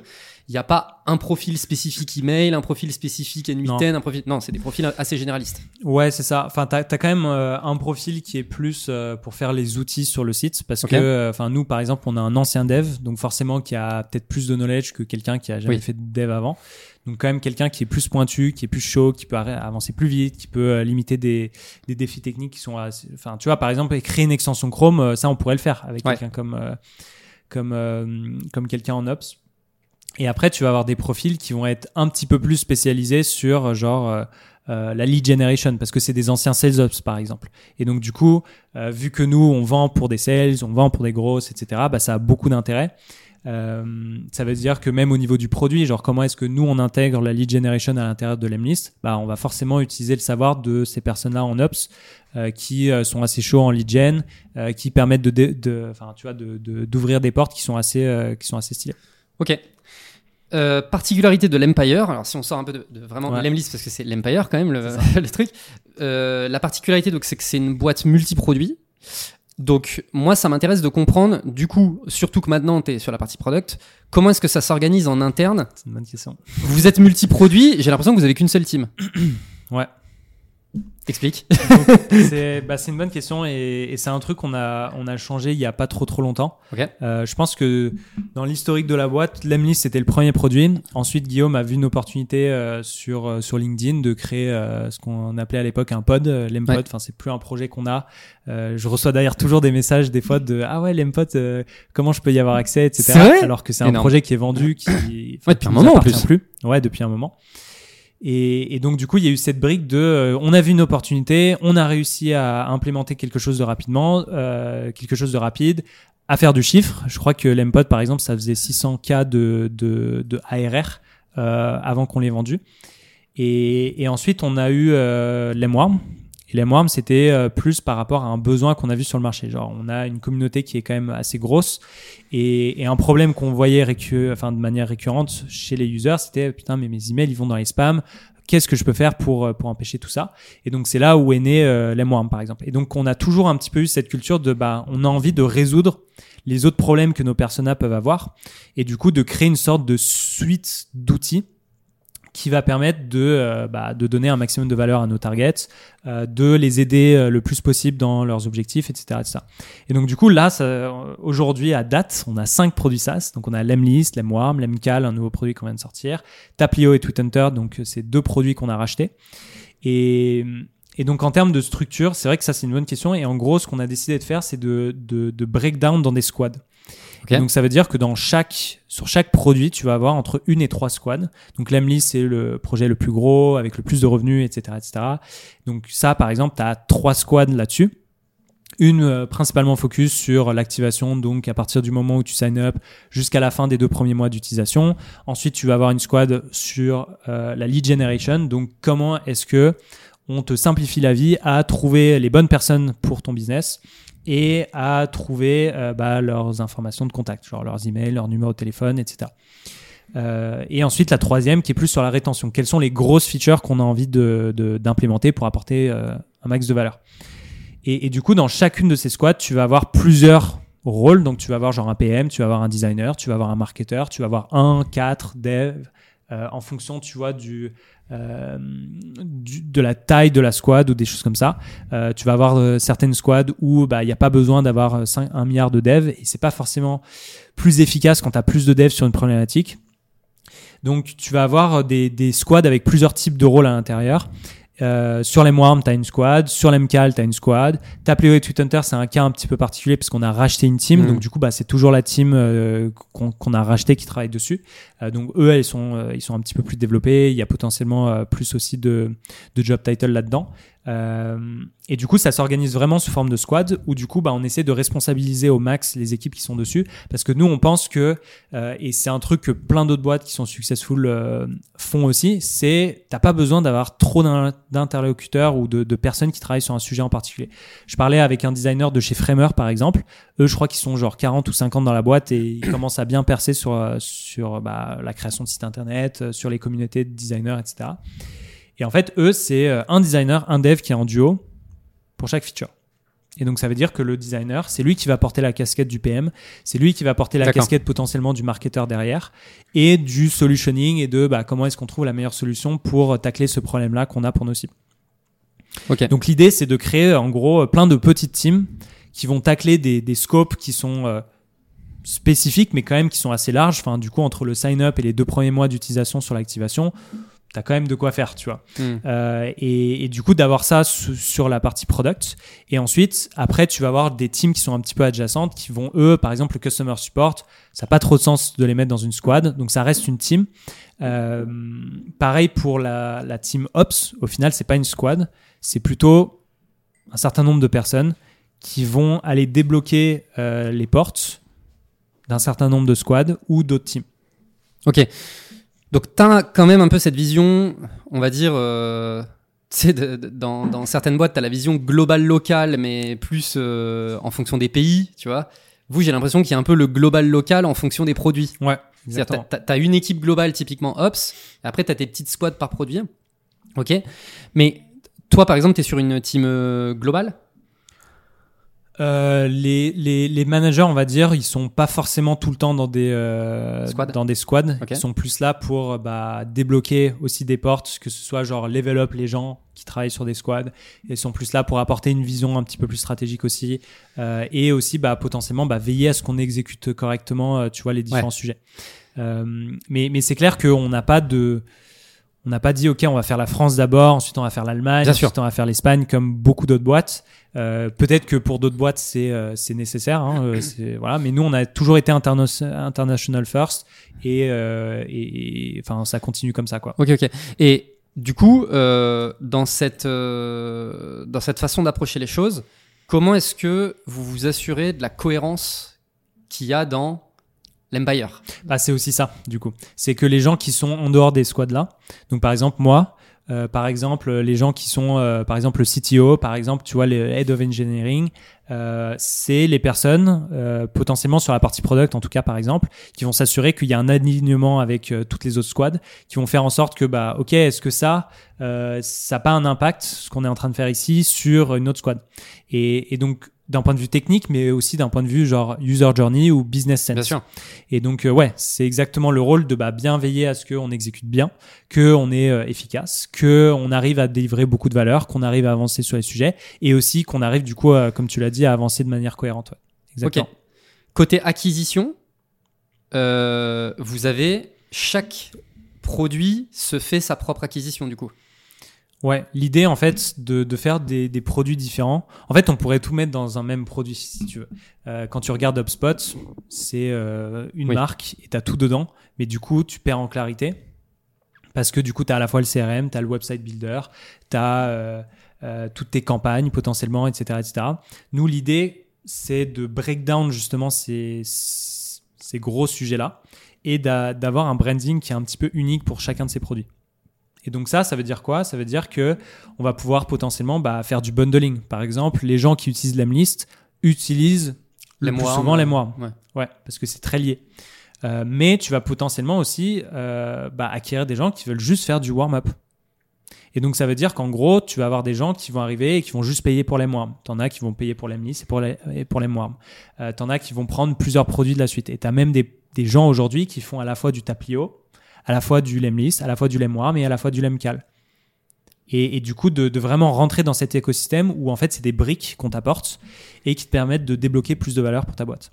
il n'y a pas un profil spécifique email, un profil spécifique N8N, un profil. Non, c'est des profils assez généralistes. Ouais, c'est ça. Enfin, t'as as quand même euh, un profil qui est plus euh, pour faire les outils sur le site, parce que, euh, enfin, nous, par exemple, on a un ancien dev, donc forcément qui a peut-être plus de knowledge que quelqu'un qui a jamais Oui. fait de dev avant. Donc quand même quelqu'un qui est plus pointu, qui est plus chaud, qui peut avancer plus vite, qui peut euh, limiter des, des défis techniques qui sont, assez- enfin, tu vois, par exemple, créer une extension Chrome, euh, ça, on pourrait le faire avec Ouais. quelqu'un comme euh, comme euh, comme quelqu'un en ops. Et après, tu vas avoir des profils qui vont être un petit peu plus spécialisés sur genre euh, euh, la lead generation parce que c'est des anciens sales ops par exemple. Et donc du coup, euh, vu que nous on vend pour des sales, on vend pour des grosses, etc. Bah ça a beaucoup d'intérêt. Euh, ça veut dire que même au niveau du produit, genre comment est-ce que nous on intègre la lead generation à l'intérieur de l'Emlist, bah on va forcément utiliser le savoir de ces personnes-là en ops euh, qui euh, sont assez chauds en lead gen, euh, qui permettent de, de, enfin tu vois, de d'ouvrir des portes qui sont assez, euh, qui sont assez stylées. Ok. Euh, particularité de l'Empire, alors si on sort un peu de, de vraiment Ouais. de l'Emlist parce que c'est l'Empire quand même le, [laughs] le truc. Euh, la particularité donc c'est que c'est une boîte multi-produits. Donc moi ça m'intéresse de comprendre du coup surtout que maintenant tu es sur la partie product, comment est-ce que ça s'organise en interne C'est une bonne question. Vous êtes multi-produits, j'ai l'impression que vous avez qu'une seule team. Ouais. Explique. [laughs] c'est bah, une bonne question et, et c'est un truc qu'on a on a changé il y a pas trop trop longtemps. Ok. Euh, je pense que dans l'historique de la boîte, l'Emlist c'était le premier produit. Ensuite, Guillaume a vu une opportunité euh, sur euh, sur LinkedIn de créer euh, ce qu'on appelait à l'époque un pod, euh, l'Empod. Ouais. Enfin, c'est plus un projet qu'on a. Euh, je reçois d'ailleurs toujours des messages des fois de ah ouais l'Empod, euh, comment je peux y avoir accès, etc. C'est vrai Alors que c'est un projet qui est vendu, qui Ouais, depuis un moment, en plus. plus. Ouais, depuis un moment. Et, et donc du coup, il y a eu cette brique de, euh, on a vu une opportunité, on a réussi à implémenter quelque chose de rapidement, euh, quelque chose de rapide, à faire du chiffre. Je crois que l'Empod, par exemple, ça faisait 600 k de, de, de ARR euh, avant qu'on l'ait vendu. Et, et ensuite, on a eu euh, Et l'Emworm, c'était euh, plus par rapport à un besoin qu'on a vu sur le marché. Genre, on a une communauté qui est quand même assez grosse. Et, et un problème qu'on voyait récu- enfin, de manière récurrente chez les users, c'était putain, mais mes emails, ils vont dans les spams. Qu'est-ce que je peux faire pour, euh, pour empêcher tout ça? Et donc, c'est là où est né euh, l'Emworm, par exemple. Et donc, on a toujours un petit peu eu cette culture de, bah, on a envie de résoudre les autres problèmes que nos personas peuvent avoir. Et du coup, de créer une sorte de suite d'outils qui va permettre de, euh, bah, de donner un maximum de valeur à nos targets, euh, de les aider euh, le plus possible dans leurs objectifs, etc. Et donc du coup là, aujourd'hui à date, on a cinq produits SaaS. Donc on a l'Emlist, l'Emwarm, l'Emcal, un nouveau produit qu'on vient de sortir, Taplio et Tweethunter, donc c'est deux produits qu'on a rachetés. Et, et donc en termes de structure, c'est vrai que ça c'est une bonne question. Et en gros, ce qu'on a décidé de faire, c'est de, de, de breakdown dans des squads. Donc ça veut dire que dans chaque, sur chaque produit, tu vas avoir entre une et trois squads. Donc l'Emlist, c'est le projet le plus gros, avec le plus de revenus, etc. etc. Donc ça, par exemple, tu as trois squads là-dessus. Une euh, principalement focus sur l'activation, donc à partir du moment où tu sign up jusqu'à la fin des deux premiers mois d'utilisation. Ensuite, tu vas avoir une squad sur euh, la lead generation, donc comment est-ce que on te simplifie la vie à trouver les bonnes personnes pour ton business? Et à trouver euh, bah, leurs informations de contact, genre leurs emails, leur numéro de téléphone, etc. Euh, et ensuite, la troisième qui est plus sur la rétention. Quelles sont les grosses features qu'on a envie de- de- d'implémenter pour apporter euh, un max de valeur? Et, du coup, dans chacune de ces squads, tu vas avoir plusieurs rôles. Donc, tu vas avoir genre un PM, tu vas avoir un designer, tu vas avoir un marketeur, tu vas avoir un, quatre, dev, en fonction, tu vois, du, euh, de la taille de la squad ou des choses comme ça. Euh, tu vas avoir euh, certaines squads où bah, il n'y a pas besoin d'avoir un milliard de devs et c'est pas forcément plus efficace quand tu as plus de devs sur une problématique. Donc, tu vas avoir des, des squads avec plusieurs types de rôles à l'intérieur. Euh, sur l'Emwarm, tu as une squad. Sur l'Emcal, tu as une squad. Tapleo et Tweethunter, c'est un cas un petit peu particulier parce qu'on a racheté une team. Mhm. Donc, du coup, bah, c'est toujours la team euh, qu'on qu'on a racheté qui travaille dessus. Euh, donc, eux, ils sont, euh, ils sont un petit peu plus développés. Il y a potentiellement euh, plus aussi de, de job title là-dedans. Euh, et du coup, ça s'organise vraiment sous forme de squad où du coup, bah, on essaie de responsabiliser au max les équipes qui sont dessus parce que nous, on pense que euh, et c'est un truc que plein d'autres boîtes qui sont successful euh, font aussi, c'est t'as pas besoin d'avoir trop d'in- d'interlocuteurs ou de, de personnes qui travaillent sur un sujet en particulier. Je parlais avec un designer de chez Framer par exemple. Eux, je crois qu'ils sont genre 40 ou 50 dans la boîte et ils [coughs] commencent à bien percer sur sur bah, la création de sites internet, sur les communautés de designers, etc. Et en fait, eux, c'est euh, un designer, un dev qui est en duo pour chaque feature. Et donc ça veut dire que le designer, c'est lui qui va porter la casquette du PM, c'est lui qui va porter la casquette potentiellement du marketeur derrière et du solutioning et de bah, comment est-ce qu'on trouve la meilleure solution pour tacler ce problème-là qu'on a pour nos cibles. Donc l'idée, c'est de créer en gros plein de petites teams qui vont tacler des, des scopes qui sont euh, spécifiques, mais quand même qui sont assez larges. Enfin, du coup, entre le sign-up et les deux premiers mois d'utilisation sur l'activation, t'as quand même de quoi faire, tu vois. Hmm. Euh, et, et du coup, d'avoir ça su- sur la partie product. Et ensuite, après, tu vas avoir des teams qui sont un petit peu adjacentes, qui vont, eux, par exemple, le customer support, ça n'a pas trop de sens de les mettre dans une squad, donc ça reste une team. Euh, pareil pour la, la team Ops, au final, c'est pas une squad, c'est plutôt un certain nombre de personnes qui vont aller débloquer euh, les portes d'un certain nombre de squads ou d'autres teams. Ok. Donc, tu as quand même un peu cette vision, on va dire. euh, tu sais, dans, dans certaines boîtes, tu as la vision globale locale, mais plus euh, en fonction des pays, tu vois. Vous, j'ai l'impression qu'il y a un peu le global local en fonction des produits. Ouais, C'est-à-dire, as une équipe globale typiquement Ops, et après, tu as tes petites squads par produit. Ok. Mais toi, par exemple, tu es sur une team euh, globale? Euh, les, les, les managers, on va dire, ils sont pas forcément tout le temps dans des euh, Squads. dans des squads. Ils sont plus là pour bah, débloquer aussi des portes, que ce soit genre level up les gens qui travaillent sur des squads. Ils sont plus là pour apporter une vision un petit peu plus stratégique aussi, Euh, et aussi bah, potentiellement bah, veiller à ce qu'on exécute correctement, euh, tu vois, les différents sujets. Euh, mais mais c'est clair qu'on n'a pas de on n'a pas dit ok on va faire la France d'abord ensuite on va faire l'Allemagne sûr. ensuite on va faire l'Espagne comme beaucoup d'autres boîtes euh, peut-être que pour d'autres boîtes c'est euh, c'est nécessaire hein, euh, [coughs] voilà mais nous on a toujours été interna- international first et, euh, et, et- enfin ça continue comme ça quoi Ok, ok. Et du coup, euh, dans, cette, euh, dans cette façon d'approcher les choses, comment est-ce que vous vous assurez de la cohérence qu'il y a dans l'Empire Bah, c'est aussi ça, du coup. C'est que les gens qui sont en dehors des squads là, donc par exemple moi, euh, par exemple les gens qui sont, euh, par exemple le CTO, par exemple, tu vois, les Head of Engineering, euh, c'est les personnes euh, potentiellement sur la partie product, en tout cas par exemple, qui vont s'assurer qu'il y a un alignement avec euh, toutes les autres squads, qui vont faire en sorte que, bah, ok, est-ce que ça, euh, ça n'a pas un impact, ce qu'on est en train de faire ici, sur une autre squad et, et donc d'un point de vue technique, mais aussi d'un point de vue genre user journey ou business sense. Bien sûr. Et donc, euh, ouais, c'est exactement le rôle de bah, bien veiller à ce qu'on exécute bien, qu'on est euh, efficace, qu'on arrive à délivrer beaucoup de valeur, qu'on arrive à avancer sur les sujets, et aussi qu'on arrive, du coup, euh, comme tu l'as dit, à avancer de manière cohérente. ouais. Exactement. Côté acquisition, vous avez chaque produit se fait sa propre acquisition du coup. Ouais, l'idée, en fait, de, de faire des, des produits différents. En fait, on pourrait tout mettre dans un même produit, si tu veux. Euh, quand tu regardes HubSpot, c'est euh, une Oui. marque et tu as tout dedans, mais du coup, tu perds en clarité. Parce que du coup, tu as à la fois le CRM, tu as le website builder, tu as toutes tes campagnes potentiellement, etc. etc. Nous, l'idée, c'est de break down justement ces, ces gros sujets-là et d'a- d'avoir un branding qui est un petit peu unique pour chacun de ces produits. Et donc ça, ça veut dire quoi? Ça veut dire que on va pouvoir potentiellement bah, faire du bundling. Par exemple, les gens qui utilisent l'Emlist utilisent le plus souvent euh, Lemwarm. ouais. Ouais, parce que c'est très lié. Euh, mais tu vas potentiellement aussi euh, bah, acquérir des gens qui veulent juste faire du warm-up. Et donc ça veut dire qu'en gros, tu vas avoir des gens qui vont arriver et qui vont juste payer pour l'Emwarm. T'en as qui vont payer pour l'Emlist et pour les- et pour l'Emwarm. Euh, T'en as qui vont prendre plusieurs produits de la suite. Et t'as même des, des gens aujourd'hui qui font à la fois du Taplio, à la fois du Lemlist, à la fois du Lemwarm et à la fois du Lemcal. Et, et du coup, de, de vraiment rentrer dans cet écosystème où en fait c'est des briques qu'on t'apporte et qui te permettent de débloquer plus de valeur pour ta boîte.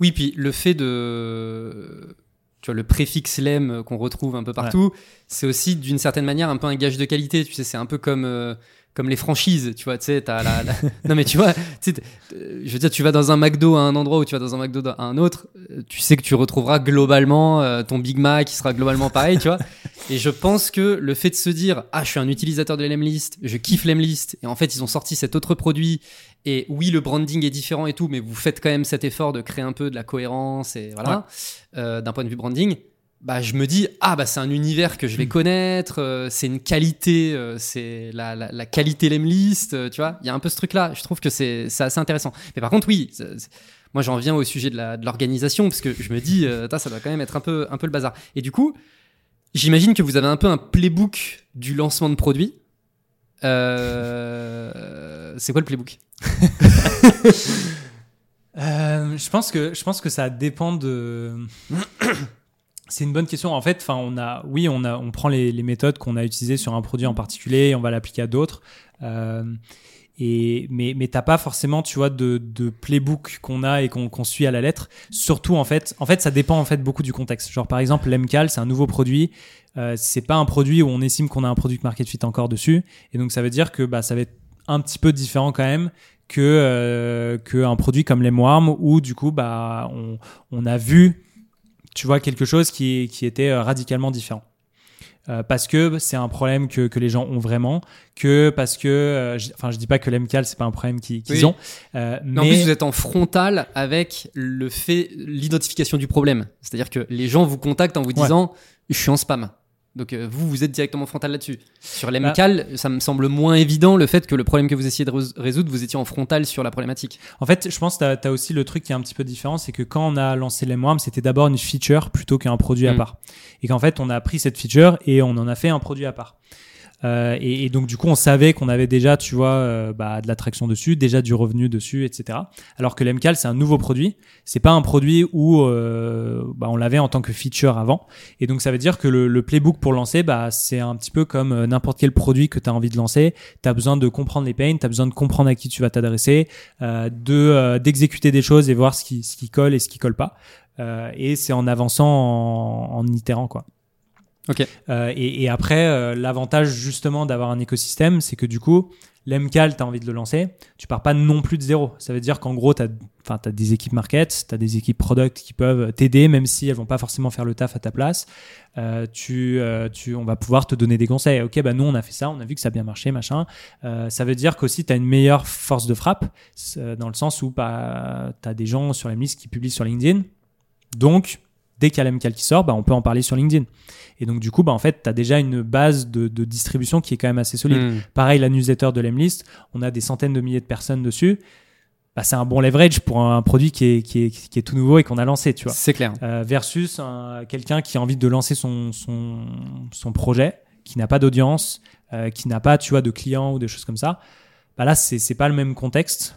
Oui, puis le fait de. Tu vois, le préfixe lem qu'on retrouve un peu partout, c'est aussi d'une certaine manière un peu un gage de qualité. Tu sais, c'est un peu comme, euh, comme les franchises. Tu vois, tu sais, t'as la, la- [laughs] Non, mais tu vois, euh, je veux dire, tu vas dans un McDo à un endroit ou tu vas dans un McDo à un autre, euh, tu sais que tu retrouveras globalement euh, ton Big Mac qui sera globalement pareil, tu vois. [laughs] Et je pense que le fait de se dire, ah, je suis un utilisateur de l'Emlist, je kiffe l'Emlist, et en fait, ils ont sorti cet autre produit, et oui, le branding est différent et tout, mais vous faites quand même cet effort de créer un peu de la cohérence, et voilà, euh, d'un point de vue branding. Bah, je me dis, ah, bah, c'est un univers que je vais connaître, euh, c'est une qualité, euh, c'est la, la, la qualité l'Emlist, euh, tu vois. Il y a un peu ce truc-là, je trouve que c'est assez intéressant. Mais par contre, oui, moi, j'en viens au sujet de l'organisation, parce que je me dis, euh, ça doit quand même être un peu, un peu le bazar. Et du coup, J'imagine que vous avez un peu un playbook du lancement de produit. C'est quoi le playbook? Je pense que je pense que ça dépend de. C'est une bonne question. En fait, enfin, on a, oui, on a, on prend les, les méthodes qu'on a utilisées sur un produit en particulier et on va l'appliquer à d'autres. Euh, Et, mais mais t'as pas forcément, tu vois, de, playbook qu'on a et qu'on suit à la lettre. Surtout en fait, en fait, ça dépend en fait beaucoup du contexte. Genre par exemple, l'MCAL, c'est un nouveau produit. Euh, c'est pas un produit où on estime qu'on a un produit market fit encore dessus. Et donc ça veut dire que bah ça va être un petit peu différent quand même que euh, que un produit comme l'Emwarm où du coup bah on a vu, tu vois, quelque chose qui qui était euh, radicalement différent. Euh, parce que c'est un problème que, que les gens ont vraiment, que parce que, euh, enfin, je dis pas que l'MCAL c'est pas un problème qu'ils Oui. ont, euh, Mais en plus, vous êtes en frontal avec le fait, l'identification du problème. C'est-à-dire que les gens vous contactent en vous disant Je suis en spam. Donc euh, vous, vous êtes directement frontal là-dessus. Sur Bah l'MCAL, ça me semble moins évident le fait que le problème que vous essayez de rés- résoudre, vous étiez en frontal sur la problématique. En fait, je pense que tu as, aussi le truc qui est un petit peu différent, c'est que quand on a lancé l'Emwarm, c'était d'abord une feature plutôt qu'un produit à Mm. part. Et qu'en fait, on a pris cette feature et on en a fait un produit à part. Euh, et, et donc du coup, on savait qu'on avait déjà, tu vois, euh, bah, de l'attraction dessus, déjà du revenu dessus, etc. Alors que l'MCAL, c'est un nouveau produit. C'est pas un produit où euh, bah, on l'avait en tant que feature avant. Et donc ça veut dire que le, le playbook pour lancer, bah, c'est un petit peu comme euh, n'importe quel produit que tu as envie de lancer. Tu as besoin de comprendre les pains, tu as besoin de comprendre à qui tu vas t'adresser, euh, de euh, d'exécuter des choses et voir ce qui, ce qui colle et ce qui colle pas. Et c'est en avançant, en, en itérant quoi. Ok. Euh, et, et après, euh, l'avantage justement d'avoir un écosystème, c'est que du coup, l'MCAL, tu as envie de le lancer, tu pars pas non plus de zéro. Ça veut dire qu'en gros, tu as, as des équipes market, tu as des équipes product qui peuvent t'aider, même si elles vont pas forcément faire le taf à ta place. Euh, tu, euh, tu, on va pouvoir te donner des conseils. Ok, bah nous, on a fait ça, on a vu que ça a bien marché, machin. Euh, ça veut dire qu'aussi, tu as une meilleure force de frappe, euh, dans le sens où bah, tu as des gens sur la liste qui publient sur LinkedIn. Donc, dès qu'il y a l'MCAL qui sort, bah, on peut en parler sur LinkedIn. Et donc, du coup, bah, en fait, tu as déjà une base de, de distribution qui est quand même assez solide. Hmm. Pareil, la newsletter de l'Emlist, on a des centaines de milliers de personnes dessus. Bah, c'est un bon leverage pour un, produit qui est, qui, est, qui est tout nouveau et qu'on a lancé, tu vois. C'est clair. Euh, versus un- quelqu'un qui a envie de lancer son, son, son projet, qui n'a pas d'audience, euh, qui n'a pas, tu vois, de clients ou des choses comme ça. Bah là, c'est c'est pas le même contexte.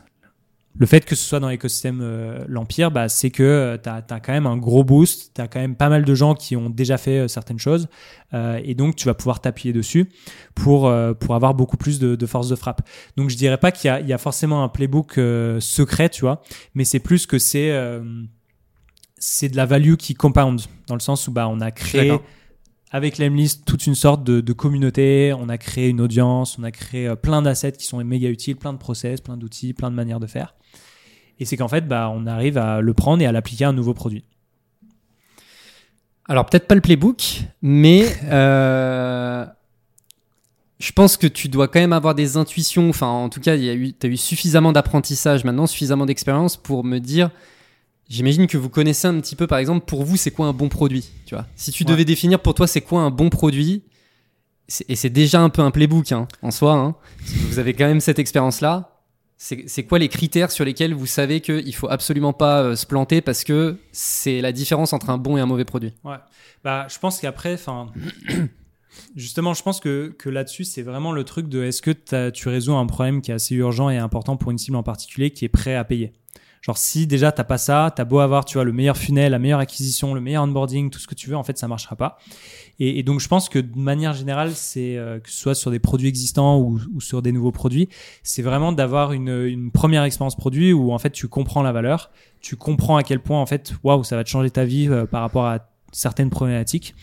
Le fait que ce soit dans l'écosystème euh, l'Empire, bah, c'est que tu as, quand même un gros boost, tu as quand même pas mal de gens qui ont déjà fait euh, certaines choses, euh, et donc tu vas pouvoir t'appuyer dessus pour, euh, pour avoir beaucoup plus de, de force de frappe. Donc je dirais pas qu'il y, a- il y a forcément un playbook euh, secret, tu vois, mais c'est plus que c'est euh, c'est de la value qui compound, dans le sens où bah, on a créé avec l'Emlist toute une sorte de, de communauté, on a créé une audience, on a créé euh, plein d'assets qui sont méga utiles, plein de process, plein d'outils, plein de manières de faire. Et c'est qu'en fait, bah, on arrive à le prendre et à l'appliquer à un nouveau produit. Alors peut-être pas le playbook, mais euh, je pense que tu dois quand même avoir des intuitions. Enfin, en tout cas, eu, as eu suffisamment d'apprentissage maintenant, suffisamment d'expérience pour me dire. J'imagine que vous connaissez un petit peu, par exemple, pour vous, c'est quoi un bon produit, tu vois Si tu Ouais. devais définir pour toi, c'est quoi un bon produit Et c'est déjà un peu un playbook hein, en soi. hein, parce que vous avez quand même cette expérience-là. C'est quoi les critères sur lesquels vous savez qu'il faut absolument pas euh, se planter parce que c'est la différence entre un bon et un mauvais produit? Bah, je pense qu'après, [clears throat] justement, je pense que, que là-dessus, c'est vraiment le truc de est-ce que tu résous un problème qui est assez urgent et important pour une cible en particulier qui est prêt à payer? Genre, si déjà t'as pas ça, t'as beau avoir, tu vois, le meilleur funnel, la meilleure acquisition, le meilleur onboarding, tout ce que tu veux, en fait, ça marchera pas. Et, et donc, je pense que de manière générale, c'est euh, que ce soit sur des produits existants ou, ou sur des nouveaux produits, c'est vraiment d'avoir une, une première expérience produit où en fait tu comprends la valeur, tu comprends à quel point en fait, waouh, ça va te changer ta vie euh, par rapport à certaines problématiques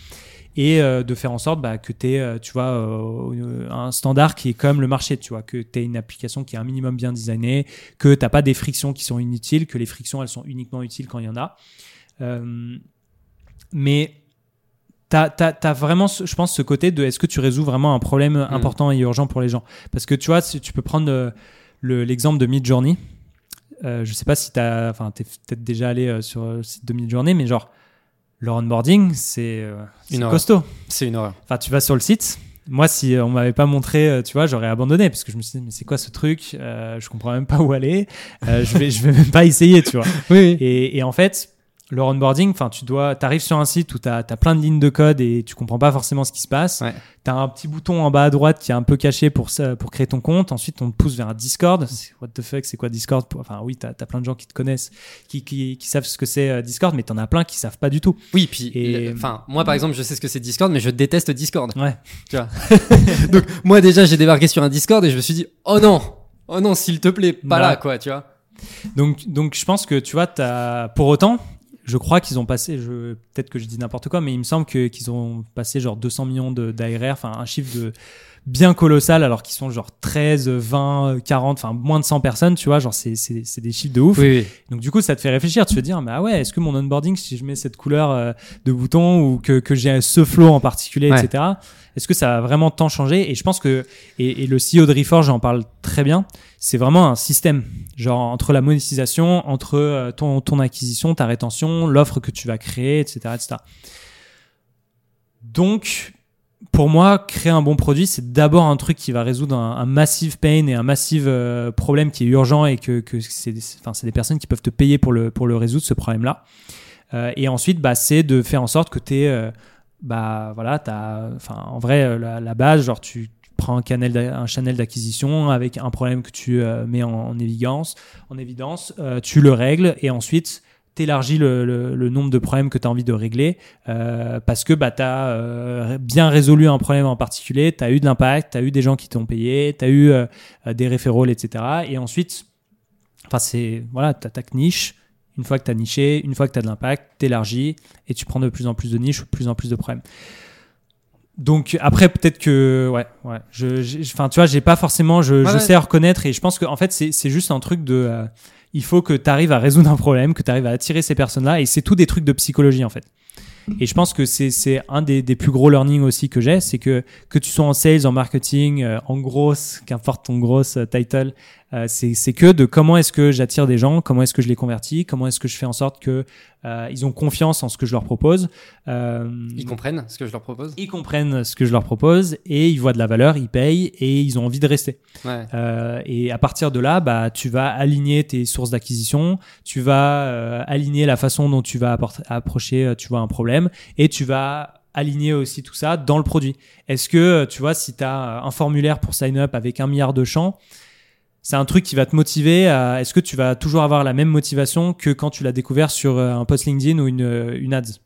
et euh, de faire en sorte bah, que tu aies, tu vois, euh, un standard qui est comme le marché, tu vois, que tu aies une application qui est un minimum bien designée, que tu pas des frictions qui sont inutiles, que les frictions, elles sont uniquement utiles quand il y en a. Euh, mais tu as, vraiment, je pense, ce côté de est-ce que tu résous vraiment un problème important et urgent pour les gens? Parce que tu vois, si tu peux prendre euh, le- l'exemple de Midjourney. Euh, je sais pas si tu as, enfin, tu es peut-être déjà allé euh, sur le site de Midjourney, mais genre, leur onboarding, c'est euh, c'est Une horreur. costaud. C'est une horreur. Enfin, tu vas sur le site. Moi, si on m'avait pas montré, euh, tu vois, j'aurais abandonné parce que je me suis dit, mais c'est quoi ce truc? Euh, Je comprends même pas où aller. Euh, je vais, je vais même pas essayer, tu vois. [laughs] Oui, Et, et en fait, leur onboarding, enfin, tu dois, t'arrives sur un site où tu as, plein de lignes de code et tu comprends pas forcément ce qui se passe. Ouais. Tu as un petit bouton en bas à droite qui est un peu caché pour, ça, pour créer ton compte. Ensuite, on te pousse vers un Discord. C'est- What the fuck, c'est quoi Discord Enfin, oui, tu as, plein de gens qui te connaissent, qui, qui, qui savent ce que c'est euh, Discord, mais tu en as plein qui savent pas du tout. Oui, puis, Et- le- enfin, moi par exemple, je sais ce que c'est Discord, mais je déteste Discord. Ouais. [laughs] Tu vois. [laughs] Donc, moi déjà, j'ai débarqué sur un Discord et je me suis dit, oh non, Oh non, s'il te plaît, pas Bah. là, quoi, tu vois. Donc, donc je pense que tu vois, as... pour autant, je crois qu'ils ont passé, je... peut-être que je dis n'importe quoi, mais il me semble que- qu'ils ont passé genre 200 millions de- d'ARR, enfin un chiffre de bien colossal, alors qu'ils sont genre 13, 20, 40, enfin moins de 100 personnes, tu vois, genre c'est c'est- c'est des chiffres de ouf. Oui, oui. Donc du coup, ça te fait réfléchir, tu te dire, mais ah ouais, est-ce que mon onboarding, si je mets cette couleur euh, de bouton ou que, que j'ai ce flow en particulier, Ouais. etc., est-ce que ça va vraiment tant changer Et je pense que, et, et le CEO de Reforge en parle très bien, c'est vraiment un système, genre entre la monétisation, entre euh, ton, ton acquisition, ta rétention, l'offre que tu vas créer, etc., etc. Donc, pour moi, créer un bon produit, c'est d'abord un truc qui va résoudre un, un massive pain et un massive euh, problème qui est urgent et que, que c'est enfin, des personnes qui peuvent te payer pour le, pour le résoudre, ce problème-là. Euh, et ensuite, bah, c'est de faire en sorte que tu es, bah, voilà, enfin, en vrai, la, la base, genre, tu prends un, canal un channel d'acquisition avec un problème que tu euh, mets en, en évidence, en évidence euh, tu le règles et ensuite t'élargis le, le, nombre de problèmes que tu as envie de régler euh, parce que bah, tu as bien résolu un problème en particulier, tu as eu de l'impact, tu as eu des gens qui t'ont payé, tu as eu des référents, etc. Et ensuite, c'est voilà, tu attaques niche. Une fois que tu as niché, une fois que tu as de l'impact, t'élargis et tu prends de plus en plus de niches, de plus en plus de problèmes. Donc après peut-être que ouais ouais je enfin tu vois j'ai pas forcément je, Ouais, je ouais. sais reconnaître et je pense que en fait c'est c'est juste un truc de euh, il faut que tu arrives à résoudre un problème que tu arrives à attirer ces personnes là et c'est tout des trucs de psychologie en fait et je pense que c'est c'est un des, des plus gros learnings aussi que j'ai c'est que que tu sois en sales en marketing euh, en grosse qu'importe ton grosse euh, title euh, c'est que de comment est-ce que j'attire des gens comment est-ce que je les convertis comment est-ce que je fais en sorte que euh, ils ont confiance en ce que je leur propose euh, Ils comprennent ce que je leur propose? ils comprennent ce que je leur propose et ils voient de la valeur, ils payent et ils ont envie de rester. Ouais. Euh, et à partir de là, bah, tu vas aligner tes sources d'acquisition, tu vas euh, aligner la façon dont tu vas approcher, euh, tu vois, un problème et tu vas aligner aussi tout ça dans le produit. Est-ce que, tu vois, si tu as un formulaire pour sign up avec un milliard de champs, c'est un truc qui va te motiver est-ce que tu vas toujours avoir la même motivation que quand tu l'as découvert sur euh, un post LinkedIn ou une, euh, une ads?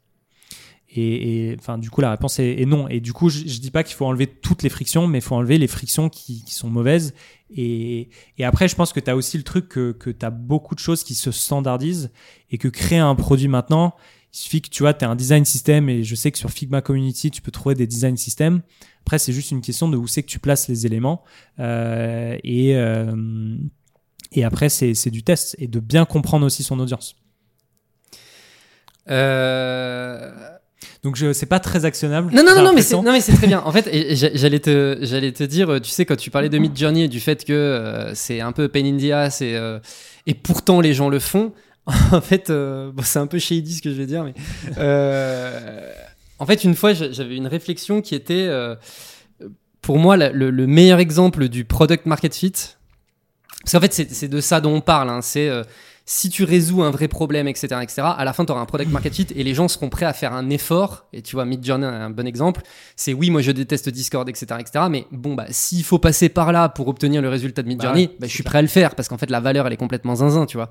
Et, et, enfin, du coup, la réponse est, non. Et du coup, je, je dis pas qu'il faut enlever toutes les frictions, mais il faut enlever les frictions qui, sont mauvaises. Et, après, je pense que tu aussi le truc que, que tu as beaucoup de choses qui se standardisent et que créer un produit maintenant, il suffit que tu vois, tu as un design system et je sais que sur Figma Community, tu peux trouver des design systems. Après, c'est juste une question de où c'est que tu places les éléments. Euh, et, euh, et après, c'est c'est du test et de bien comprendre aussi son audience. Euh... Donc, je c'est pas très actionnable. Non, non, non, non, mais c'est, non, mais c'est très bien. En fait, j'allais te, j'allais te dire, tu sais, quand tu parlais de Mid Journey et du fait que euh, c'est un peu pain in the ass et, euh, et pourtant les gens le font. [laughs] En fait, euh, bon, c'est un peu shady ce que je vais dire, mais euh, en fait, une fois, j'a- j'avais une réflexion qui était, euh, pour moi, la- le, le meilleur exemple du product market fit. Parce qu'en fait, c'est, de ça dont on parle. hein, c'est si tu résous un vrai problème, etc., etc., à la fin, tu auras un product market fit et les gens seront prêts à faire un effort. Et tu vois, Midjourney est un bon exemple. C'est oui, moi je déteste Discord, etc., etc., mais bon, bah, s'il faut passer par là pour obtenir le résultat de Midjourney, ouais, bah, je suis prêt à le faire parce qu'en fait, la valeur, elle est complètement zinzin, tu vois.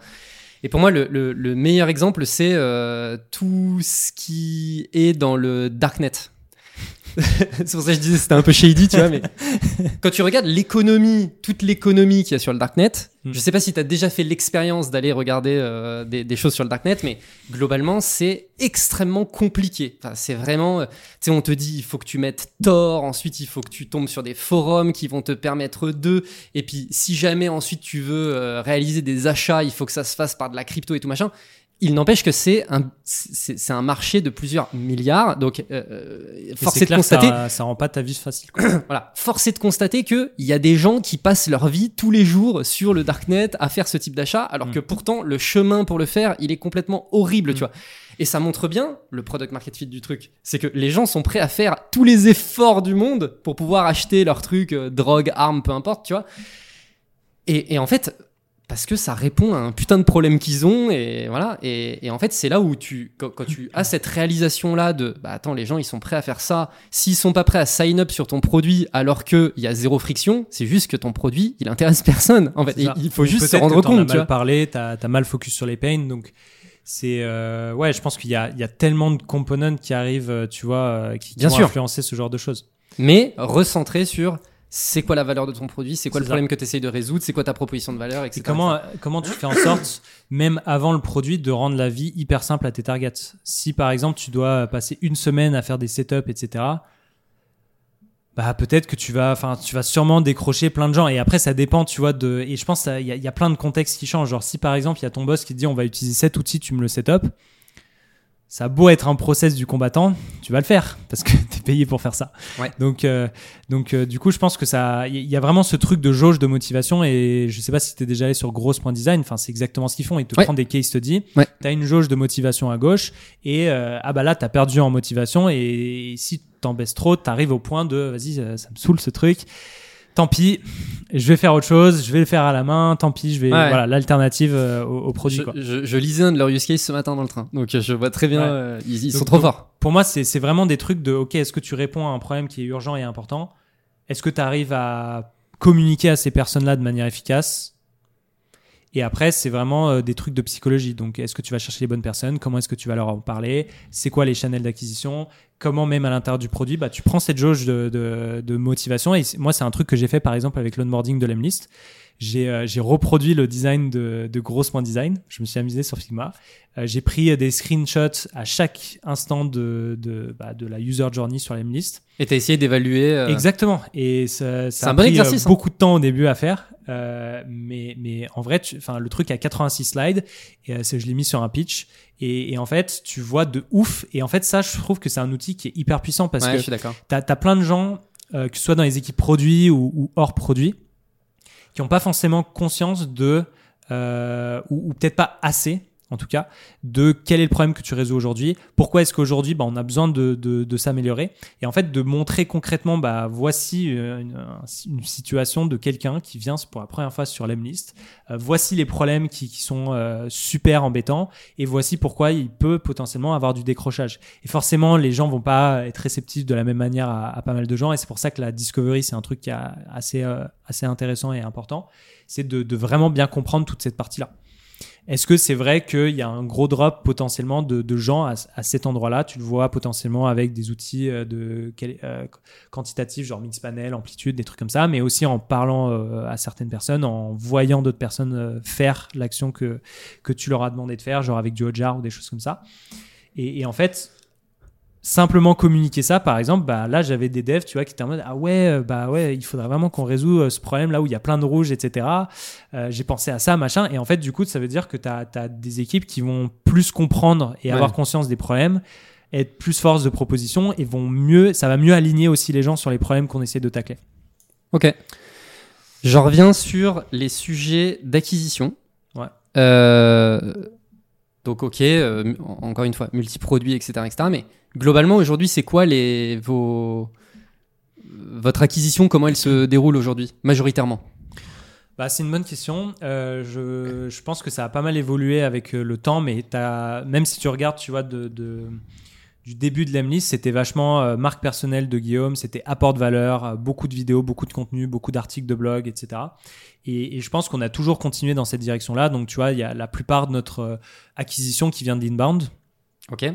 Et pour moi, le, le- le meilleur exemple, c'est euh, tout ce qui est dans le darknet. [laughs] c'est pour ça que je disais c'était un peu shady, tu vois, mais [laughs] quand tu regardes l'économie, toute l'économie qu'il y a sur le darknet, Mm. je sais pas si tu as déjà fait l'expérience d'aller regarder euh, des, des choses sur le darknet, mais globalement, c'est extrêmement compliqué. Enfin, c'est vraiment, euh, tu sais, on te dit, il faut que tu mettes Tor, ensuite il faut que tu tombes sur des forums qui vont te permettre de, et puis si jamais ensuite tu veux euh, réaliser des achats, il faut que ça se fasse par de la crypto et tout machin. Il n'empêche que c'est un, c'est un marché de plusieurs milliards, donc euh, euh, est de que constater ça, ça rend pas ta vie facile. quoi. [coughs] voilà, force est de constater qu'il y a des gens qui passent leur vie tous les jours sur le darknet à faire ce type d'achat, alors Mm. que pourtant le chemin pour le faire, il est complètement horrible, Mm. tu vois. Et ça montre bien le product market fit du truc. C'est que les gens sont prêts à faire tous les efforts du monde pour pouvoir acheter leur truc, euh, drogue, arme, peu importe, tu vois. Et, et en fait, parce que ça répond à un putain de problème qu'ils ont, et voilà. Et, et en fait, c'est là où tu, quand, quand tu as cette réalisation-là de, bah attends, les gens ils sont prêts à faire ça. S'ils sont pas prêts à sign up sur ton produit alors qu'il y a zéro friction, c'est juste que ton produit il intéresse personne. En fait, Et il faut juste se rendre que t'en as compte, tu mal vois. parlé, t'as as mal focus sur les pains, donc c'est euh, ouais, je pense qu'il y a, il y a tellement de components qui arrivent, euh, tu vois, euh, qui, qui Bien vont sûr. influencer ce genre de choses. Mais recentrer sur c'est quoi la valeur de ton produit, c'est quoi le problème que tu essayes de résoudre, c'est quoi ta proposition de valeur, etc. Et comment, comment tu fais en sorte, même avant le produit, de rendre la vie hyper simple à tes targets? Si par exemple tu dois passer une semaine à faire des setups, etc., bah peut-être que tu vas, enfin tu vas sûrement décrocher plein de gens. Et après ça dépend, tu vois, de. Et je pense qu'il y, a- il y a plein de contextes qui changent. Genre si par exemple il y a ton boss qui te dit on va utiliser cet outil, tu me le setup. Ça a beau être un process du combattant, tu vas le faire parce que [laughs] tu es payé pour faire ça. Ouais. Donc, euh, donc euh, du coup, je pense que ça, il y a vraiment ce truc de jauge de motivation et je sais pas si tu es déjà allé sur grosse.design. Enfin, c'est exactement ce qu'ils font. Ils te Ouais. prennent des case studies. Ouais. Tu as une jauge de motivation à gauche et euh, ah bah là, tu as perdu en motivation et si t'en baisses trop, tu arrives au point de vas-y, euh, ça me saoule ce truc. Tant pis, je vais faire autre chose, je vais le faire à la main, tant pis, je vais. Ouais. Voilà, l'alternative euh, au, au produit. je, quoi. je- je lisais un de leurs use cases ce matin dans le train, donc euh, je vois très bien, Ouais. euh, ils, ils Donc- sont trop donc, forts. Pour moi, c'est c'est vraiment des trucs de OK, est-ce que tu réponds à un problème qui est urgent et important? Est-ce que tu arrives à communiquer à ces personnes-là de manière efficace? Et après, c'est vraiment euh, des trucs de psychologie. Donc, est-ce que tu vas chercher les bonnes personnes? Comment est-ce que tu vas leur en parler? C'est quoi les channels d'acquisition? Comment, même à l'intérieur du produit, bah, tu prends cette jauge de, de- de motivation. Et moi, c'est un truc que j'ai fait par exemple avec l'onboarding de l'Emlist. J'ai euh, j'ai reproduit le design de, de Grosse.design. Je me suis amusé sur Figma. Euh, j'ai pris des screenshots à chaque instant de, de, bah, de la user journey sur l'Emlist. Et t'as essayé d'évaluer. euh, Exactement. Et ça, ça C'est a un bon pris, euh, exercice, hein. beaucoup de temps au début à faire. Euh, mais, mais en vrai, tu- enfin, le truc a 86 slides. Et euh, c'est- je l'ai mis sur un pitch. Et, et en fait, tu vois de ouf. Et en fait, ça, je trouve que c'est un outil qui est hyper puissant parce ouais, que tu as, plein de gens, euh, que ce soit dans les équipes produits ou, ou hors produits, qui n'ont pas forcément conscience de, euh, ou, ou peut-être pas assez, en tout cas, de quel est le problème que tu résous aujourd'hui, pourquoi est-ce qu'aujourd'hui bah, on a besoin de, s'améliorer, et en fait de montrer concrètement, bah, voici euh, une, un- une situation de quelqu'un qui vient pour la première fois sur l'Emlist, euh, voici les problèmes qui, sont euh, super embêtants, et voici pourquoi il peut potentiellement avoir du décrochage. Et forcément, les gens vont pas être réceptifs de la même manière à, pas mal de gens. Et c'est pour ça que la discovery, c'est un truc qui est assez, euh, intéressant et important. C'est de, de vraiment bien comprendre toute cette partie-là. Est-ce que c'est vrai qu'il y a un gros drop potentiellement de, de gens à, à cet endroit-là? Tu le vois potentiellement avec des outils euh, de euh, quantitatifs, genre Mixpanel, Amplitude, des trucs comme ça, mais aussi en parlant euh, à certaines personnes, en voyant d'autres personnes euh, faire l'action que, que tu leur as demandé de faire, genre avec du Hotjar ou des choses comme ça. Et, et en fait, simplement communiquer ça, par exemple, bah, là j'avais des devs, tu vois, qui étaient en mode ah ouais, euh, bah ouais, il faudrait vraiment qu'on résout euh, ce problème là où il y a plein de rouge, etc. Euh, J'ai pensé à ça, machin. Et en fait, du coup, ça veut dire que tu as, des équipes qui vont plus comprendre et Ouais. avoir conscience des problèmes, être plus force de proposition et vont mieux, ça va mieux aligner aussi les gens sur les problèmes qu'on essaie de tacler. Ok. Je reviens sur les sujets d'acquisition. Ouais. Euh, donc, ok, euh, encore une fois, multiproduits, etc., etc. Mais globalement, aujourd'hui, c'est quoi vos, votre acquisition Comment elle se déroule aujourd'hui, majoritairement? Bah, c'est une bonne question. Euh, je, pense que ça a pas mal évolué avec euh, le temps, mais même si tu regardes, tu vois, du début de l'Emlist, c'était vachement euh, marque personnelle de Guillaume, c'était apport de valeur, beaucoup de vidéos, beaucoup de contenu, beaucoup d'articles de blog, etc. Et, je pense qu'on a toujours continué dans cette direction-là. Donc, tu vois, il y a la plupart de notre acquisition qui vient d'inbound. Ok.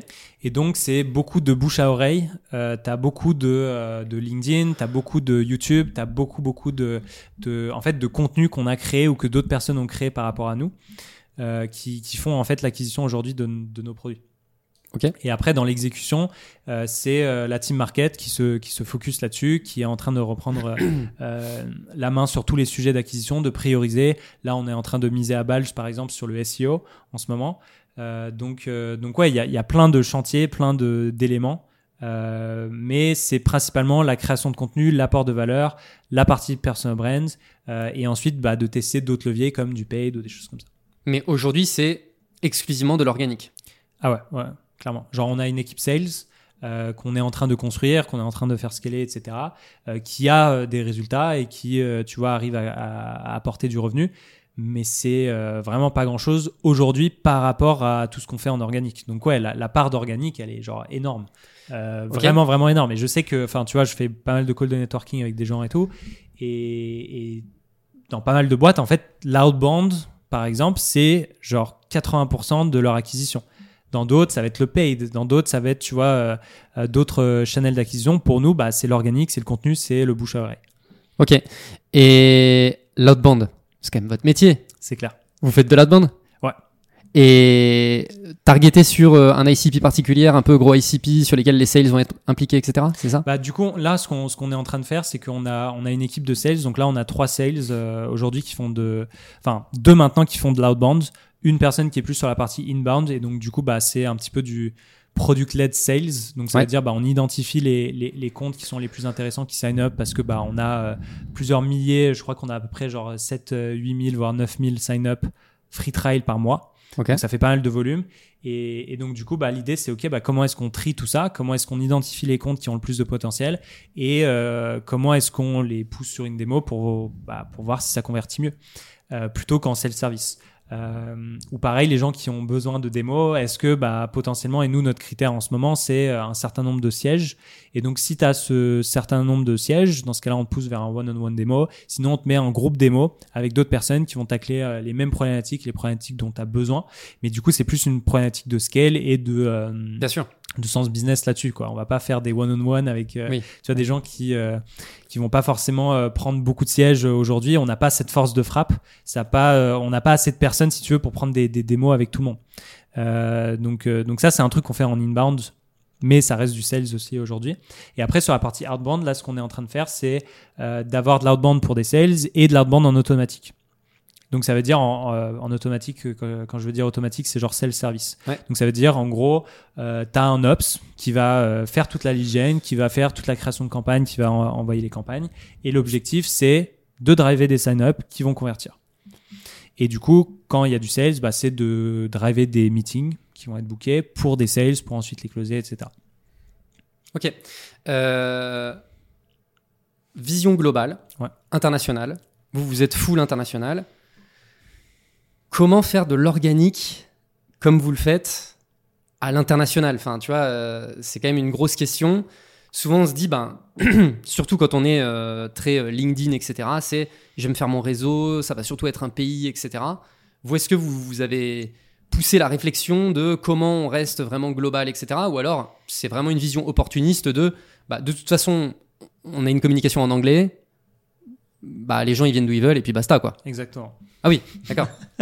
Et donc, c'est beaucoup de bouche à oreille. Euh, tu as beaucoup de, euh, de LinkedIn, tu as beaucoup de YouTube, tu as beaucoup, beaucoup de, de, en fait, de contenu qu'on a créé ou que d'autres personnes ont créé par rapport à nous euh, qui, qui font en fait l'acquisition aujourd'hui de, de nos produits. Ok. Et après, dans l'exécution, euh, c'est euh, la team market qui se, qui se focus là-dessus, qui est en train de reprendre euh, [clears throat] la main sur tous les sujets d'acquisition, de prioriser. Là, on est en train de miser à Balge, par exemple, sur le SEO en ce moment. Euh, donc, euh, donc ouais, il y a, il y a plein de chantiers, plein de- d'éléments. Euh, mais c'est principalement la création de contenu, l'apport de valeur, la partie personal brands, euh, et ensuite bah, de tester d'autres leviers comme du paid ou des choses comme ça. Mais aujourd'hui, c'est exclusivement de l'organique. Ah ouais, ouais, clairement. Genre, on a une équipe sales euh, qu'on est en train de construire, qu'on est en train de faire scaler, etc., qui a des résultats et qui, tu vois, arrive à, à- à apporter du revenu. Mais c'est euh, vraiment pas grand chose aujourd'hui par rapport à tout ce qu'on fait en organique. Donc, ouais, la, la part d'organique, elle est genre énorme. Euh. Vraiment, vraiment énorme. Et je sais que, enfin, tu vois, je fais pas mal de calls de networking avec des gens et tout. Et, et dans pas mal de boîtes, en fait, l'outbound, par exemple, c'est genre 80% de leur acquisition. Dans d'autres, ça va être le paid. Dans d'autres, ça va être, tu vois, euh, d'autres channels d'acquisition. Pour nous, bah, c'est l'organique, c'est le contenu, c'est le bouche à oreille. Ok. Et l'outbound, c'est quand même votre métier. C'est clair. Vous faites de l'outbound Ouais. Et targeté sur euh, un ICP particulier, un peu gros ICP sur lesquels les sales vont être impliqués, etc. C'est ça? Bah, du coup, là, ce qu'on ce qu'on est en train de faire, c'est qu'on a, on a une équipe de sales. Donc là, on a trois sales euh, aujourd'hui qui font de. Enfin, deux maintenant qui font de l'outbound. Une personne qui est plus sur la partie inbound. Et donc, du coup, bah, c'est un petit peu du product-led sales. Donc, ça Ouais. veut dire, bah, on identifie les, les, les comptes qui sont les plus intéressants qui sign up parce que, bah, on a euh, plusieurs milliers. Je crois qu'on a à peu près genre 7, 8 000, voire 9 000 sign up free trial par mois. Ok. Donc ça fait pas mal de volume. Et, et donc du coup, bah, l'idée c'est ok, bah, comment est-ce qu'on trie tout ça? Comment est-ce qu'on identifie les comptes qui ont le plus de potentiel? Et euh, comment est-ce qu'on les pousse sur une démo pour, bah, pour voir si ça convertit mieux euh, plutôt qu'en self-service? Euh, ou pareil, les gens qui ont besoin de démos, est-ce que bah, potentiellement, et nous, notre critère en ce moment, c'est euh, un certain nombre de sièges? Et donc, si tu as ce certain nombre de sièges, dans ce cas-là, on te pousse vers un one-on-one démo. Sinon, on te met en groupe démo avec d'autres personnes qui vont tacler euh, les mêmes problématiques, les problématiques dont tu as besoin. Mais du coup, c'est plus une problématique de scale et de, euh, Bien sûr. de sens business là-dessus. Quoi. On va pas faire des one-on-one avec euh, Oui. tu vois, des gens qui euh, qui vont pas forcément euh, prendre beaucoup de sièges euh, aujourd'hui. On n'a pas cette force de frappe. Ça pas, euh, on n'a pas assez de personnes, si tu veux, pour prendre des, démos avec tout le monde. Donc, ça, c'est un truc qu'on fait en inbound, mais ça reste du sales aussi aujourd'hui. Et après, sur la partie outbound, là, ce qu'on est en train de faire, c'est d'avoir de l'outbound pour des sales et de l'outbound en automatique. Donc ça veut dire en, euh, en automatique, euh, quand, je veux dire automatique, c'est genre self-service. Ouais. Donc ça veut dire en gros, euh, tu as un ops qui va euh, faire toute la lead qui va faire toute la création de campagne, qui va en- envoyer les campagnes. Et l'objectif, c'est de driver des sign-up qui vont convertir. Et du coup, quand il y a du sales, bah, c'est de driver des meetings qui vont être bookés pour des sales, pour ensuite les closer, etc. Ok. Euh, Vision globale, Ouais. internationale. Vous, vous êtes full international. Comment faire de l'organique comme vous le faites à l'international? Enfin, tu vois, euh, c'est quand même une grosse question. Souvent, on se dit, ben, [clears throat] surtout quand on est euh, très euh, LinkedIn, etc., c'est je vais me faire mon réseau, ça va surtout être un pays, etc. Vous, est-ce que vous, avez poussé la réflexion de comment on reste vraiment global, etc. Ou alors, c'est vraiment une vision opportuniste de, bah, de toute façon, on a une communication en anglais, bah, les gens ils viennent d'où ils veulent et puis basta, quoi. Exactement. Ah oui, d'accord. [laughs]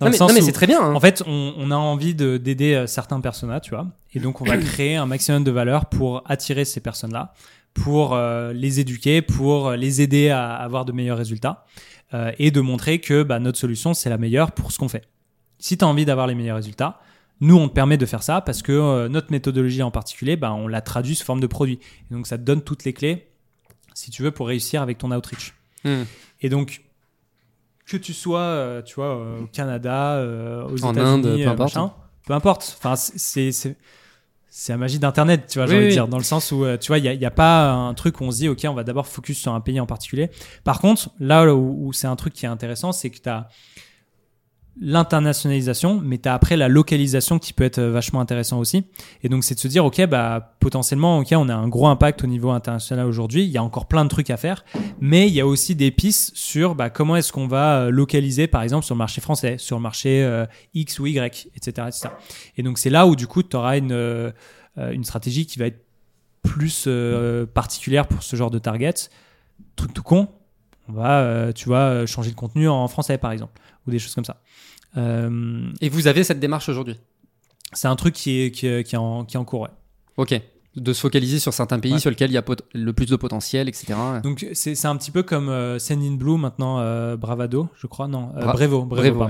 Non, mais, non, c'est très bien. hein. En fait, on, on a envie de- d'aider euh, certains personas, tu vois. Et donc, on va [clears throat] créer un maximum de valeur pour attirer ces personnes-là, pour euh, les éduquer, pour les aider à avoir de meilleurs résultats euh, et de montrer que bah, notre solution, c'est la meilleure pour ce qu'on fait. Si tu as envie d'avoir les meilleurs résultats, nous, on te permet de faire ça parce que euh, notre méthodologie en particulier, bah, on la traduit sous forme de produit. Et donc, ça te donne toutes les clés, si tu veux, pour réussir avec ton outreach. Hmm. Et donc, que tu sois, euh, tu vois, euh, au Canada, euh, aux En États-Unis, Inde, peu importe. machin, peu importe. Enfin, c'est c'est c'est la magie d'Internet, tu vois, j'ai Oui, envie de dire, dans le sens où, tu vois, il n'y a pas un truc où on se dit, OK, on va d'abord focus sur un pays en particulier. Par contre, là où, où c'est un truc qui est intéressant, c'est que tu as l'internationalisation, mais tu as après la localisation qui peut être euh, vachement intéressant aussi. Et donc, c'est de se dire, OK, bah, potentiellement, OK, on a un gros impact au niveau international aujourd'hui. Il y a encore plein de trucs à faire, mais il y a aussi des pistes sur bah, comment est-ce qu'on va euh, localiser, par exemple, sur le marché français, sur le marché euh, X ou Y, etc. etc. Et donc, c'est là où, du coup, tu auras une, une stratégie qui va être plus particulière pour ce genre de target. Truc tout con, on va, tu vois, changer le contenu en français, par exemple, ou des choses comme ça. Euh, Et vous avez cette démarche aujourd'hui? C'est un truc qui est, qui est, qui est en, qui est en cours, ouais. Ok. De se focaliser sur certains pays Ouais. sur lesquels il y a le plus de potentiel, etc. Donc c'est c'est un petit peu comme euh, Send in Blue maintenant, euh, Bravado, je crois, non, euh, Bra- Brevo, Brevo,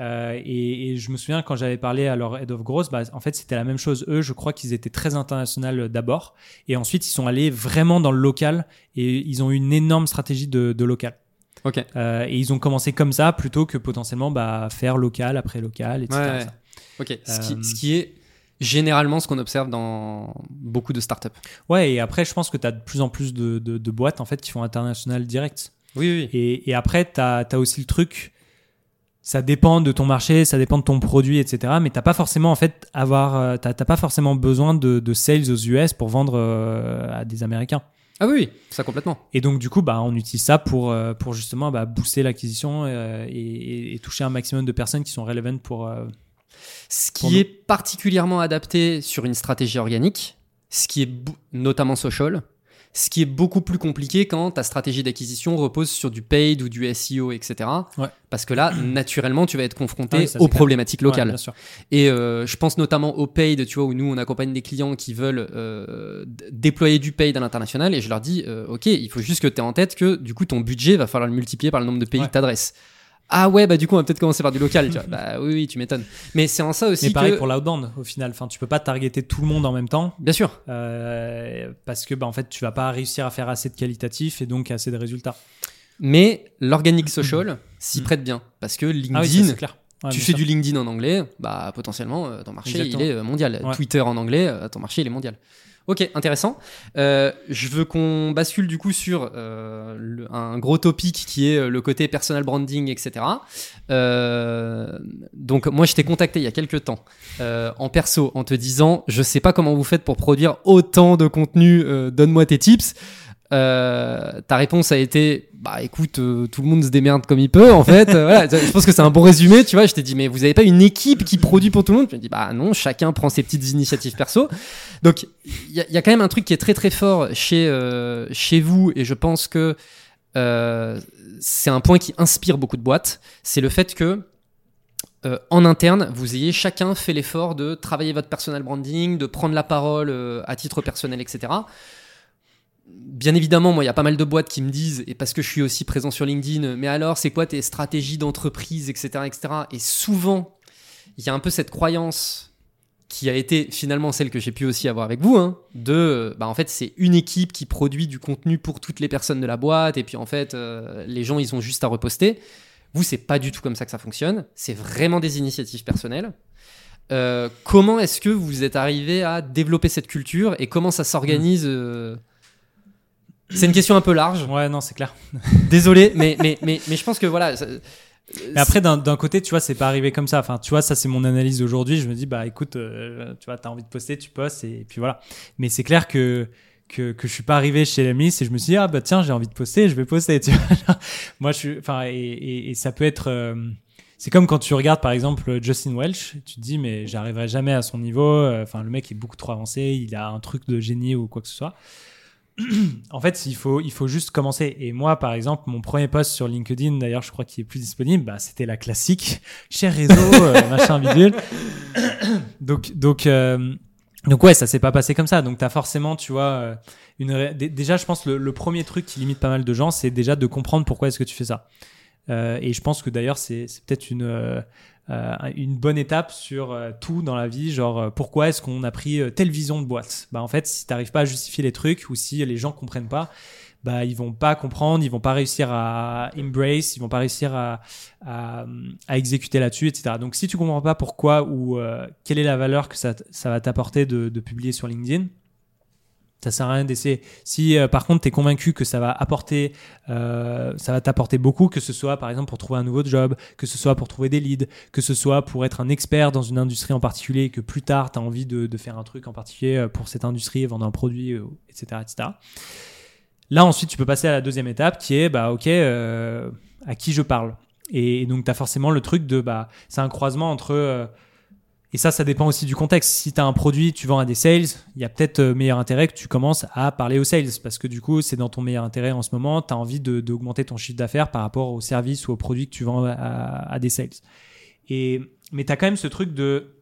et, et je me souviens quand j'avais parlé à leur head of growth, bah, en fait c'était la même chose. Eux, je crois qu'ils étaient très international d'abord, et ensuite ils sont allés vraiment dans le local et ils ont eu une énorme stratégie de, de local. Ok. Euh, et ils ont commencé comme ça plutôt que potentiellement bah, faire local après local, etc. Ouais, ouais. ça. Ok. Ce, qui, Euh, ce qui est généralement ce qu'on observe dans beaucoup de startups. Ouais, et après je pense que tu as de plus en plus de, de- de boîtes en fait qui font international direct. Oui, oui. Et, et après, tu as, aussi le truc, ça dépend de ton marché, ça dépend de ton produit, etc. Mais t'as pas forcément en fait avoir, euh, t'as pas forcément besoin de, de sales aux US pour vendre euh, à des Américains. Ah oui, oui, ça complètement. Et donc du coup, bah, on utilise ça pour, euh, pour justement bah, booster l'acquisition euh, et, et- et toucher un maximum de personnes qui sont relevantes pour. euh, Ce qui est particulièrement adapté sur une stratégie organique, ce qui est notamment social, Ce qui est beaucoup plus compliqué quand ta stratégie d'acquisition repose sur du paid ou du SEO, etc. Ouais. Parce que là, [clears throat] naturellement, tu vas être confronté Ah oui, aux clair. problématiques Ouais, locales. bien sûr. Et euh, je pense notamment au paid, tu vois, où nous on accompagne des clients qui veulent euh, déployer du paid à l'international et je leur dis, euh, ok, il faut juste que tu aies en tête que du coup ton budget va falloir le multiplier par le nombre de pays Ouais. que. Ah ouais, bah du coup on va peut-être commencer par du local, tu vois. [laughs] Bah oui, oui, tu m'étonnes. Mais c'est en ça aussi Mais pareil que. pour l'outbound au final. Enfin, tu peux pas targeter tout le monde en même temps Bien sûr. euh, parce que bah, en fait tu vas pas réussir à faire assez de qualitatif et donc assez de résultats. Mais l'organic social [clears throat] s'y Mm. prête bien. Parce que LinkedIn, Ah oui, ça, c'est clair. Ouais, tu fais sûr. du LinkedIn en anglais, bah potentiellement ton marché Exactement. il est mondial. Ouais. Twitter en anglais, ton marché il est mondial. Ok, intéressant. Euh, je veux qu'on bascule du coup sur euh, un gros topic qui est euh, le côté personal branding, etc. Donc moi je t'ai contacté il y a quelques temps en perso en te disant je sais pas comment vous faites pour produire autant de contenu, donne-moi tes tips. Euh, ta réponse a été bah écoute euh, tout le monde se démerde comme il peut en fait. Euh, voilà, je pense que c'est un bon résumé tu vois. Je t'ai dit mais vous avez pas une équipe qui produit pour tout le monde? Je me dis bah non chacun prend ses petites initiatives perso. Donc il y, a- quand même un truc qui est très très fort chez euh, chez vous et je pense que c'est un point qui inspire beaucoup de boîtes. C'est le fait que euh, en interne, vous ayez chacun fait l'effort de travailler votre personal branding, de prendre la parole euh, à titre personnel, etc. Bien évidemment, moi, il y a pas mal de boîtes qui me disent, et parce que je suis aussi présent sur LinkedIn, mais alors, c'est quoi tes stratégies d'entreprise, etc., etc. Et souvent, il y a un peu cette croyance qui a été finalement celle que j'ai pu aussi avoir avec vous, hein, de, bah, en fait, c'est une équipe qui produit du contenu pour toutes les personnes de la boîte, et puis en fait, euh, les gens, ils ont juste à reposter. Vous, c'est pas du tout comme ça que ça fonctionne. C'est vraiment des initiatives personnelles. Euh, comment est-ce que vous êtes arrivé à développer cette culture et comment ça s'organise euh, C'est une question un peu large. Ouais, non, c'est clair. [laughs] Désolé, mais, mais, mais, mais je pense que voilà. ça- Mais après, d'un côté, tu vois, c'est pas arrivé comme ça. Enfin, tu vois, ça, c'est mon analyse d'aujourd'hui. Je me dis, bah, écoute, euh, tu vois, t'as envie de poster, tu postes, et puis voilà. Mais c'est clair que, que, que je suis pas arrivé chez Lemis et je me suis dit, ah, bah, tiens, j'ai envie de poster, je vais poster, tu vois. [laughs] Moi, je suis, enfin, et, et, et ça peut être, euh, c'est comme quand tu regardes, par exemple, Justin Welch, tu te dis, mais j'arriverai jamais à son niveau. Euh, Enfin, le mec est beaucoup trop avancé, il a un truc de génie ou quoi que ce soit. [clears throat] en fait, il faut, il faut juste commencer. Et moi, par exemple, mon premier post sur LinkedIn, d'ailleurs, je crois qu'il est plus disponible, bah, c'était la classique, [laughs] cher réseau, euh, [laughs] machin bidule. [clears throat] donc, donc, euh, donc ouais, ça s'est pas passé comme ça. Donc, t'as forcément, tu vois, euh, une déjà, je pense le, le premier truc qui limite pas mal de gens, c'est déjà de comprendre pourquoi est-ce que tu fais ça. Euh, et je pense que d'ailleurs, c'est c'est peut-être une euh, une bonne étape sur euh, tout dans la vie, genre euh, pourquoi est-ce qu'on a pris telle vision de boîte? Bah en fait, si t'arrives pas à justifier les trucs ou si les gens comprennent pas, bah ils vont pas comprendre, ils vont pas réussir à embrace, ils vont pas réussir à à, à exécuter là-dessus, etc. Donc si tu comprends pas pourquoi ou quelle est la valeur que ça ça va t'apporter de, de publier sur LinkedIn, ça sert à rien d'essayer. Si euh, par contre tu es convaincu que ça va apporter, euh, ça va t'apporter beaucoup, que ce soit par exemple pour trouver un nouveau job, que ce soit pour trouver des leads, que ce soit pour être un expert dans une industrie en particulier, et que plus tard tu as envie de, faire un truc en particulier euh, pour cette industrie, vendre un produit, etc., etc. Là ensuite tu peux passer à la deuxième étape qui est bah ok à qui je parle. Et, donc tu as forcément le truc de bah c'est un croisement entre et ça, ça dépend aussi du contexte. Si tu as un produit, tu vends à des sales, il y a peut-être euh, meilleur intérêt que tu commences à parler aux sales parce que du coup, c'est dans ton meilleur intérêt en ce moment. Tu as envie d'augmenter ton chiffre d'affaires par rapport au service ou au produit que tu vends à, des sales. Et, mais tu as quand même ce truc de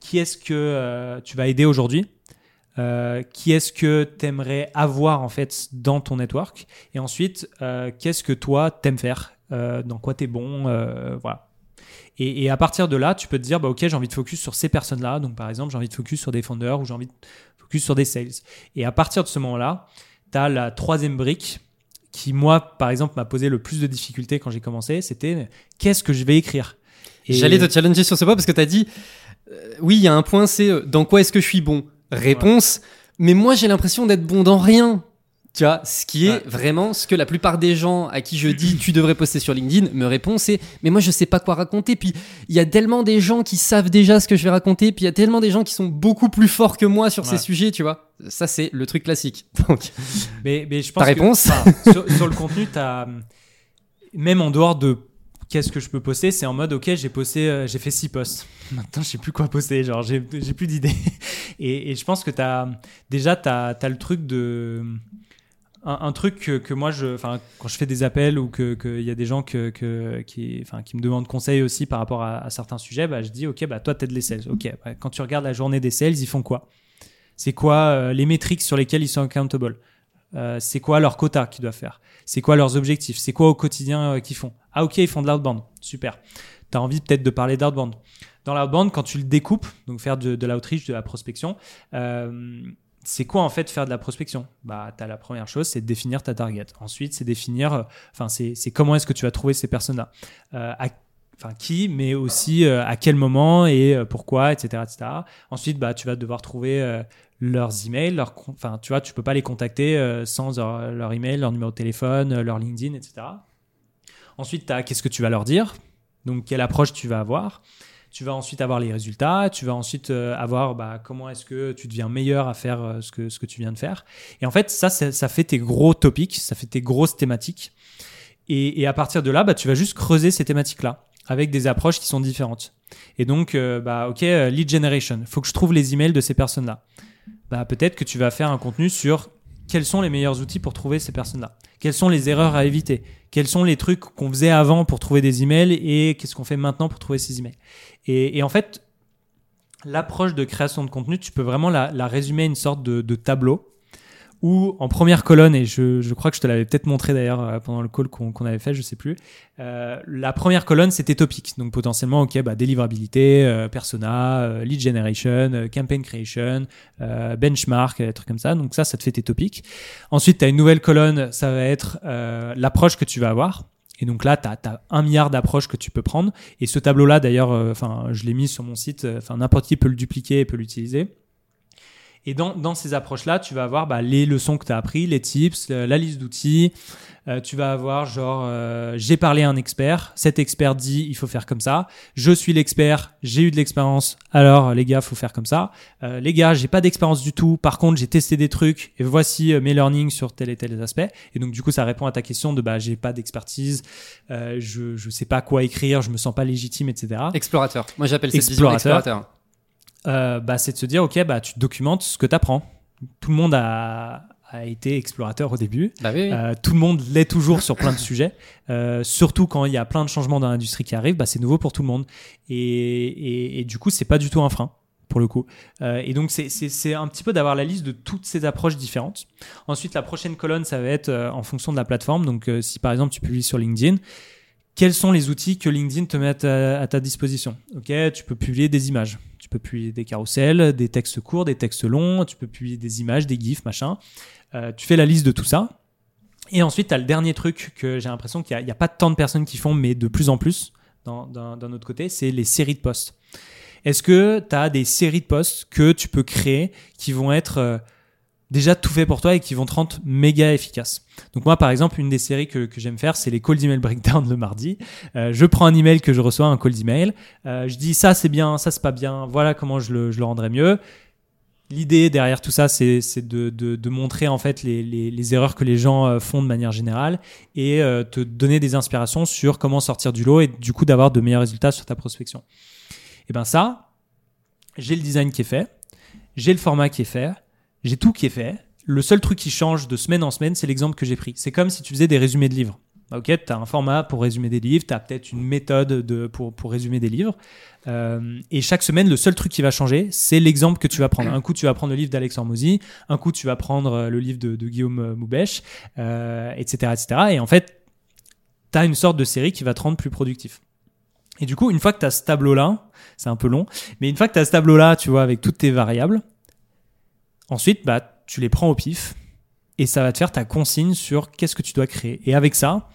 qui est-ce que euh, tu vas aider aujourd'hui? Euh, qui est-ce que tu aimerais avoir en fait dans ton network? Et ensuite qu'est-ce que toi t'aimes faire? Dans quoi tu es bon voilà et, et à partir de là, tu peux te dire, bah, ok, j'ai envie de focus sur ces personnes-là. Donc, par exemple, j'ai envie de focus sur des founders ou j'ai envie de focus sur des sales. Et à partir de ce moment-là, tu as la troisième brique qui, moi, par exemple, m'a posé le plus de difficultés quand j'ai commencé. C'était, qu'est-ce que je vais écrire? Et- J'allais te challenger sur ce point parce que tu as dit euh, oui, il y a un point, c'est euh, dans quoi est-ce que je suis bon? Réponse mais moi j'ai l'impression d'être bon dans rien. Tu vois, ce qui est Ouais. vraiment ce que la plupart des gens à qui je dis tu devrais poster sur LinkedIn me répondent c'est mais moi je sais pas quoi raconter puis il y a tellement des gens qui savent déjà ce que je vais raconter puis il y a tellement des gens qui sont beaucoup plus forts que moi sur ces sujets, tu vois. Ça c'est le truc classique. [laughs] Donc Mais, mais je pense Ta que, réponse enfin, sur, sur le contenu, as, même en dehors de qu'est-ce que je peux poster, c'est en mode ok, j'ai posté, euh, j'ai fait six posts. Maintenant, je sais plus quoi poster, genre j'ai plus d'idées. [laughs] Et, et je pense que as, déjà, tu as, le truc de. Un, un truc que, que moi, je, quand je fais des appels ou qu'il que y a des gens que, que, qui, qui me demandent conseil aussi par rapport à, certains sujets, bah, je dis, OK, bah, toi, t'aides les sales. OK, bah, quand tu regardes la journée des sales, ils font quoi? C'est quoi euh, les métriques sur lesquelles ils sont accountable? Euh, C'est quoi leur quota qu'ils doivent faire? C'est quoi leurs objectifs? C'est quoi au quotidien euh, qu'ils font? Ah, OK, ils font de l'outbound. Super. Tu as envie peut-être de parler d'outbound. Dans l'outbound, quand tu le découpes, donc faire de, de l'outreach, de la prospection, c'est quoi en fait faire de la prospection? Bah, as la première chose, c'est définir ta target. Ensuite, c'est définir, euh, enfin, c'est comment est-ce que tu vas trouver ces personnes-là, euh, enfin qui, mais aussi euh, à quel moment et pourquoi, etc., etc. Ensuite, bah, tu vas devoir trouver leurs emails, leurs, con- enfin, tu vois, tu peux pas les contacter sans leur, leur email, leur numéro de téléphone, leur LinkedIn, etc. Ensuite, as qu'est-ce que tu vas leur dire, donc quelle approche tu vas avoir? Tu vas ensuite avoir les résultats, tu vas ensuite euh, avoir bah, comment est-ce que tu deviens meilleur à faire euh, ce, que, ce que tu viens de faire. Et en fait, ça, ça, ça fait tes gros topics, ça fait tes grosses thématiques. Et, et à partir de là, bah, tu vas juste creuser ces thématiques-là avec des approches qui sont différentes. Et donc, euh, bah, ok, lead generation, faut que je trouve les emails de ces personnes-là. Bah, peut-être que tu vas faire un contenu sur quels sont les meilleurs outils pour trouver ces personnes-là? Quelles sont les erreurs à éviter? Quels sont les trucs qu'on faisait avant pour trouver des emails et qu'est-ce qu'on fait maintenant pour trouver ces emails? Et, en fait, l'approche de création de contenu, tu peux vraiment la, résumer à une sorte de tableau où en première colonne, et je, je crois que je te l'avais peut-être montré d'ailleurs euh, pendant le call qu'on qu'on avait fait, je sais plus, euh, la première colonne c'était topic, donc potentiellement ok, bah, délivrabilité, euh, persona, euh, lead generation, euh, campaign creation, benchmark, des trucs comme ça, donc ça, ça te fait tes topics. Ensuite, tu as une nouvelle colonne, ça va être l'approche que tu vas avoir. Et donc là, tu as, un milliard d'approches que tu peux prendre. Et ce tableau-là, d'ailleurs, enfin, je l'ai mis sur mon site. Enfin, n'importe qui peut le dupliquer et peut l'utiliser. Et dans, dans ces approches-là, tu vas avoir bah, les leçons que tu as appris, les tips, la liste d'outils. Euh, tu vas avoir genre, euh, j'ai parlé à un expert, cet expert dit il faut faire comme ça. Je suis l'expert, j'ai eu de l'expérience, alors les gars, faut faire comme ça. Euh, les gars, j'ai pas d'expérience du tout. Par contre, j'ai testé des trucs et voici euh, mes learnings sur tel et tel aspect. Et donc du coup, ça répond à ta question de bah j'ai pas d'expertise, euh, je je sais pas quoi écrire, je me sens pas légitime, etc. Explorateur. Moi, j'appelle cette Explorateur. explorateur. Euh, bah, c'est de se dire, ok, bah, tu documentes ce que tu apprends. Tout le monde a, a été explorateur au début. Bah oui, oui. Euh, tout le monde l'est toujours sur plein de [laughs] sujets. Euh, surtout quand il y a plein de changements dans l'industrie qui arrivent, bah, c'est nouveau pour tout le monde. Et, et, et du coup, c'est pas du tout un frein pour le coup. Euh, et donc, c'est- un petit peu d'avoir la liste de toutes ces approches différentes. Ensuite, la prochaine colonne, ça va être en fonction de la plateforme. Donc, si par exemple, tu publies sur LinkedIn, quels sont les outils que LinkedIn te met à ta, disposition Ok, tu peux publier des images, tu peux publier des carousels, des textes courts, des textes longs, tu peux publier des images, des gifs, machin. Euh, tu fais la liste de tout ça. Et ensuite, tu as le dernier truc que j'ai l'impression qu'il n'y a, a pas tant de personnes qui font, mais de plus en plus d'un autre côté, c'est les séries de posts. Est-ce que tu as des séries de posts que tu peux créer qui vont être euh, déjà tout fait pour toi et qui vont te rendre méga efficace Donc moi, par exemple, une des séries que, que j'aime faire, c'est les calls d'email breakdown le mardi. Euh, je prends un email que je reçois, un call d'email. Euh, je dis ça c'est bien, ça c'est pas bien. Voilà comment je le, je le rendrai mieux. L'idée derrière tout ça, c'est de, de, de montrer en fait les, les, les erreurs que les gens euh, font de manière générale et te donner des inspirations sur comment sortir du lot et du coup d'avoir de meilleurs résultats sur ta prospection. Et ben ça, j'ai le design qui est fait, j'ai le format qui est fait, j'ai tout qui est fait. Le seul truc qui change de semaine en semaine, c'est l'exemple que j'ai pris. C'est comme si tu faisais des résumés de livres. Ok, tu as un format pour résumer des livres, tu as peut-être une méthode de, pour, pour résumer des livres. Euh, et chaque semaine, le seul truc qui va changer, c'est l'exemple que tu vas prendre. Un coup, tu vas prendre le livre d'Alex Hormozy, un coup, tu vas prendre euh, le livre de, de Guillaume euh, Moubèche, euh, etc., etc. Et en fait, tu as une sorte de série qui va te rendre plus productif. Et du coup, une fois que tu as ce tableau-là, c'est un peu long, mais une fois que tu as ce tableau-là, tu vois, avec toutes tes variables, ensuite, bah, tu les prends au pif et ça va te faire ta consigne sur qu'est-ce que tu dois créer. Et avec ça,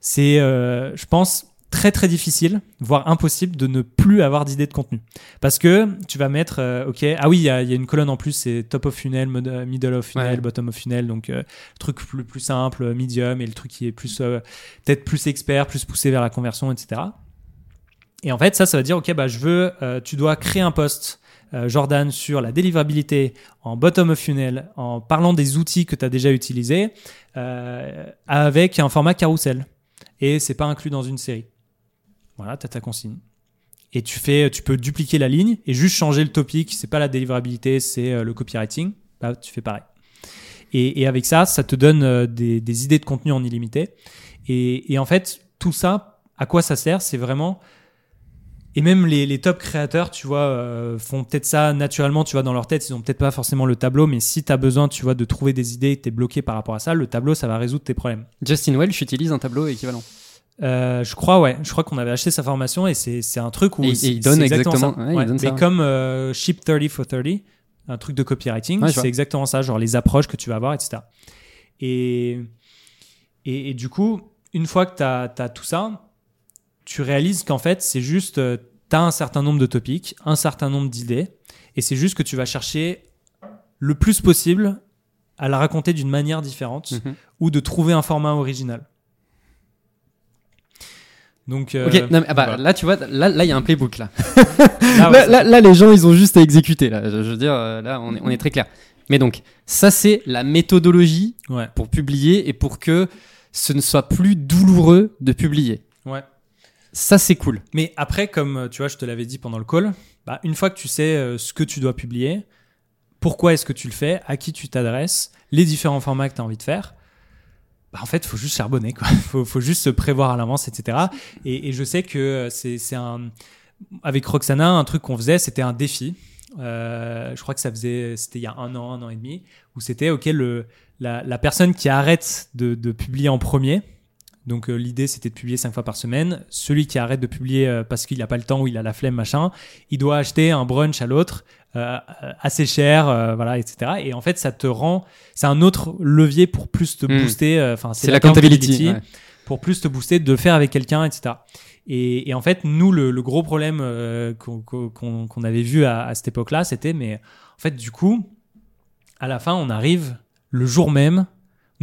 c'est, euh, je pense, très très difficile, voire impossible de ne plus avoir d'idée de contenu. Parce que tu vas mettre, euh, ok, ah oui, il y, a il y a une colonne en plus, c'est top of funnel, euh, middle of funnel, Ouais. bottom of funnel, donc euh, le truc le plus simple, medium, et le truc qui est plus, euh, peut-être plus expert, plus poussé vers la conversion, etc. Et en fait, ça, ça va dire, ok, bah, je veux, tu dois créer un post, euh, Jordan, sur la délivrabilité en bottom of funnel, en parlant des outils que tu as déjà utilisés, euh, avec un format carousel. Et c'est pas inclus dans une série. Voilà, tu as ta consigne. Et tu fais, tu peux dupliquer la ligne et juste changer le topic. C'est pas la délivrabilité, c'est euh, le copywriting. Bah, tu fais pareil. Et, avec ça, ça te donne euh, des, idées de contenu en illimité. Et en fait, tout ça, à quoi ça sert? C'est vraiment et même les, les top créateurs, tu vois, euh, font peut-être ça naturellement, tu vois, dans leur tête. Ils ont peut-être pas forcément le tableau, mais si tu as besoin, tu vois, de trouver des idées et que tu es bloqué par rapport à ça, le tableau, ça va résoudre tes problèmes. Justin Welch utilise un tableau équivalent. Euh, je crois, ouais. Je crois qu'on avait acheté sa formation et c'est un truc où. Et- et c'est- il donne c'est exactement- ça. ouais, il donne ça, Mais ouais. comme euh, Ship 30 for 30, un truc de copywriting, Ouais, c'est exactement ça, genre les approches que tu vas avoir, etc. Et, et, et du coup, une fois que tu as, tout ça, tu réalises qu'en fait, c'est juste, tu as un certain nombre de topics, un certain nombre d'idées, et c'est juste que tu vas chercher le plus possible à la raconter d'une manière différente Mhm. ou de trouver un format original. Donc, euh, ok, non, mais, ah bah, voilà. là tu vois, là là, il y a un playbook là. [laughs] Là, ouais, là, ça là- là, les gens ils ont juste à exécuter là. Je, je veux dire, euh, là on est, on est très clair. Mais donc, ça c'est la méthodologie Ouais, pour publier et pour que ce ne soit plus douloureux de publier. ouais. Ça c'est cool. Mais après, comme euh, tu vois, je te l'avais dit pendant le call, bah, une fois que tu sais euh, ce que tu dois publier, pourquoi est-ce que tu le fais, à qui tu t'adresses, les différents formats que tu as envie de faire, bah, en fait, il faut juste charbonner. Il [laughs] faut, faut juste se prévoir à l'avance, etc. Et, je sais que euh, c'est un. Avec Roxana, un truc qu'on faisait, c'était un défi. Je crois que ça faisait, c'était il y a un an, un an et demi, où c'était ok la, personne qui arrête de publier en premier. Donc euh, l'idée c'était de publier cinq fois par semaine. Celui qui arrête de publier euh, parce qu'il n'a pas le temps ou il a la flemme machin, il doit acheter un brunch à l'autre euh, euh, assez cher, euh, voilà, etc. Et en fait ça te rend, c'est un autre levier pour plus te Hmm. booster. euh, Enfin C'est l'accountability. ouais. pour plus te booster, de le faire avec quelqu'un, etc. Et, et en fait, nous, le, le gros problème euh, qu'on avait vu à, à cette époque-là, c'était, mais en fait, du coup, à la fin, on arrive le jour même.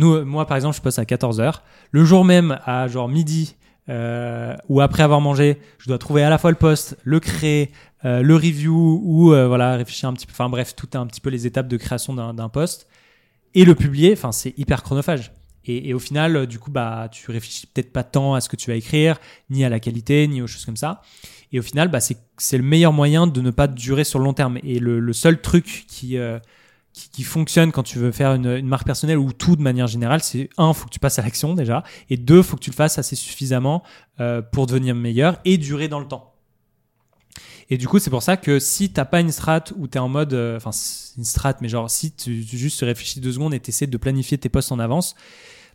Euh, moi, par exemple, je poste à 14h. Le jour même, à genre midi, euh, ou après avoir mangé, je dois trouver à la fois le post, le créer, euh, le review, ou voilà, réfléchir un petit peu, enfin bref, tout un petit peu les étapes de création d'un post, et le publier, enfin, c'est hyper chronophage. Et, au final, du coup, bah, tu réfléchis peut-être pas tant à ce que tu vas écrire, ni à la qualité, ni aux choses comme ça. Et au final, bah, c'est le meilleur moyen de ne pas durer sur le long terme. Et le, seul truc qui, qui, qui fonctionne quand tu veux faire une, une marque personnelle ou tout de manière générale, c'est un, faut que tu passes à l'action déjà, et deux, faut que tu le fasses assez suffisamment euh, pour devenir meilleur et durer dans le temps. Et du coup, c'est pour ça que si t'as pas une strat où t'es en mode, euh, enfin, une strat, mais genre si tu, tu juste réfléchis deux secondes et t'essaies de planifier tes postes en avance,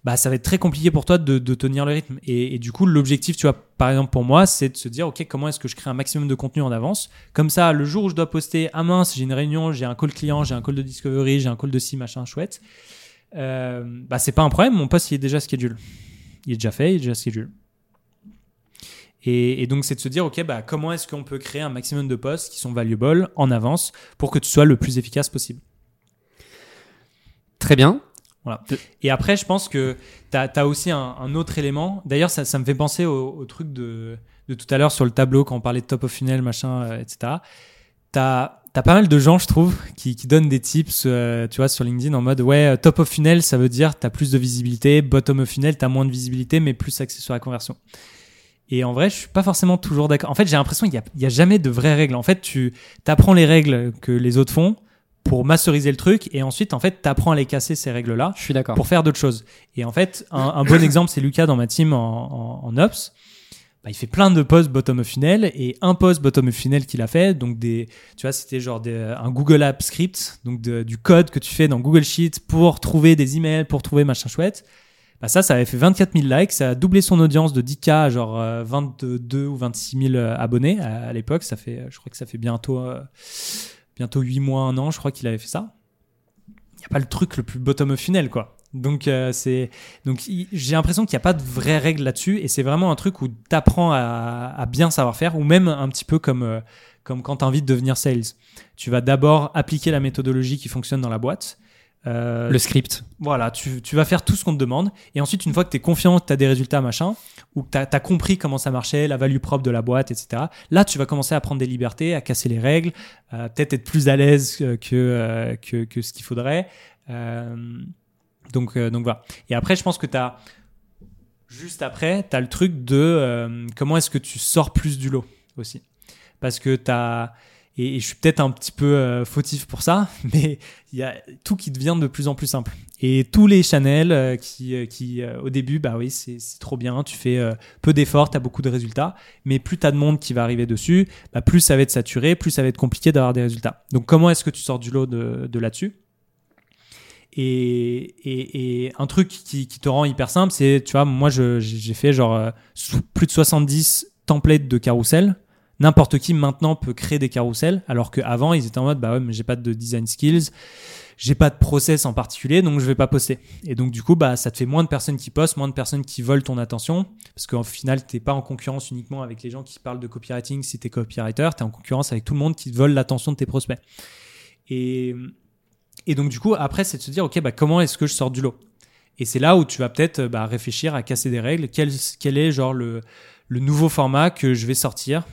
bah ça va être très compliqué pour toi de, tenir le rythme. Et, du coup, l'objectif, tu vois, par exemple pour moi, c'est de se dire, ok, comment est-ce que je crée un maximum de contenu en avance? Comme ça, le jour où je dois poster, ah mince, j'ai une réunion, j'ai un call client, j'ai un call de discovery, j'ai un call de si machin chouette. Euh, bah c'est pas un problème, mon poste il est déjà schedule. Il est déjà fait, il est déjà schedule. Et, donc, c'est de se dire, OK, bah, comment est-ce qu'on peut créer un maximum de postes qui sont valuable en avance pour que tu sois le plus efficace possible? Très bien. Et après, je pense que tu as, aussi un, un autre élément. D'ailleurs, ça, ça me fait penser au, au truc de, de tout à l'heure sur le tableau quand on parlait de top of funnel, machin, euh, etc. Tu as, pas mal de gens, je trouve, qui, qui donnent des tips, euh, tu vois, sur LinkedIn en mode, ouais, euh, top of funnel, ça veut dire tu as plus de visibilité, bottom of funnel, tu as moins de visibilité, mais plus axé sur la conversion. Et en vrai, je suis pas forcément toujours d'accord. En fait, j'ai l'impression qu'il n'y a, il y a jamais de vraies règles. En fait, tu apprends les règles que les autres font pour masteriser le truc et ensuite, en fait, tu apprends à les casser, ces règles-là, Je suis d'accord. pour faire d'autres choses. Et en fait, un, un bon [coughs] exemple, c'est Lucas dans ma team en, en, en Ops. Bah, il fait plein de posts bottom of funnel et un post bottom of funnel qu'il a fait, donc des, tu vois, c'était genre des- un Google App script, donc de- du code que tu fais dans Google Sheets pour trouver des emails, pour trouver machin chouette. Bah ça, ça avait fait 24 000 likes, ça a doublé son audience de 10K à genre euh, 22 ou 26 000 euh, abonnés à, à l'époque. Ça fait, je crois que ça fait bientôt, euh, bientôt 8 mois, un an, je crois qu'il avait fait ça. Il n'y a pas le truc le plus bottom of funnel, quoi. Donc, euh, c'est, donc j'ai l'impression qu'il n'y a pas de vraies règles là-dessus et c'est vraiment un truc où tu apprends à, bien savoir faire ou même un petit peu comme, euh, comme quand tu envie de devenir sales. Tu vas d'abord appliquer la méthodologie qui fonctionne dans la boîte. Euh, Le script. voilà, tu, tu vas faire tout ce qu'on te demande. Et ensuite, une fois que tu es confiant, que tu as des résultats, machin, ou que tu as, compris comment ça marchait, la value propre de la boîte, etc., là, tu vas commencer à prendre des libertés, à casser les règles, euh, peut-être être plus à l'aise euh, que, euh, que, que ce qu'il faudrait. Euh, donc, donc voilà. Et après, je pense que tu as. Juste après, tu as le truc de comment est-ce que tu sors plus du lot aussi. Parce que tu as. Et, je suis peut-être un petit peu euh, fautif pour ça, [laughs] mais il y a tout qui devient de plus en plus simple. Et tous les channels euh, qui, euh, qui au début, bah oui, c'est trop bien, tu fais peu d'efforts, tu as beaucoup de résultats, mais plus tu as de monde qui va arriver dessus, bah plus ça va être saturé, plus ça va être compliqué d'avoir des résultats. Donc comment est-ce que tu sors du lot de, de là-dessus? Et, et, et, un truc qui, qui, te rend hyper simple, c'est, tu vois, moi j'ai fait genre plus de 70 templates de carrousel n'importe qui maintenant peut créer des carousels, alors qu'avant, ils étaient en mode, bah ouais, mais j'ai pas de design skills, j'ai pas de process en particulier, donc je vais pas poster. Et donc, du coup, bah, ça te fait moins de personnes qui postent, moins de personnes qui volent ton attention, parce qu'en final, t'es pas en concurrence uniquement avec les gens qui parlent de copywriting si t'es copywriter, t'es en concurrence avec tout le monde qui te vole l'attention de tes prospects. Et, et donc, du coup, après, c'est de se dire, OK, bah, comment est-ce que je sors du lot? Et c'est là où tu vas peut-être bah, réfléchir à casser des règles. Quel, quel est genre le, le nouveau format que je vais sortir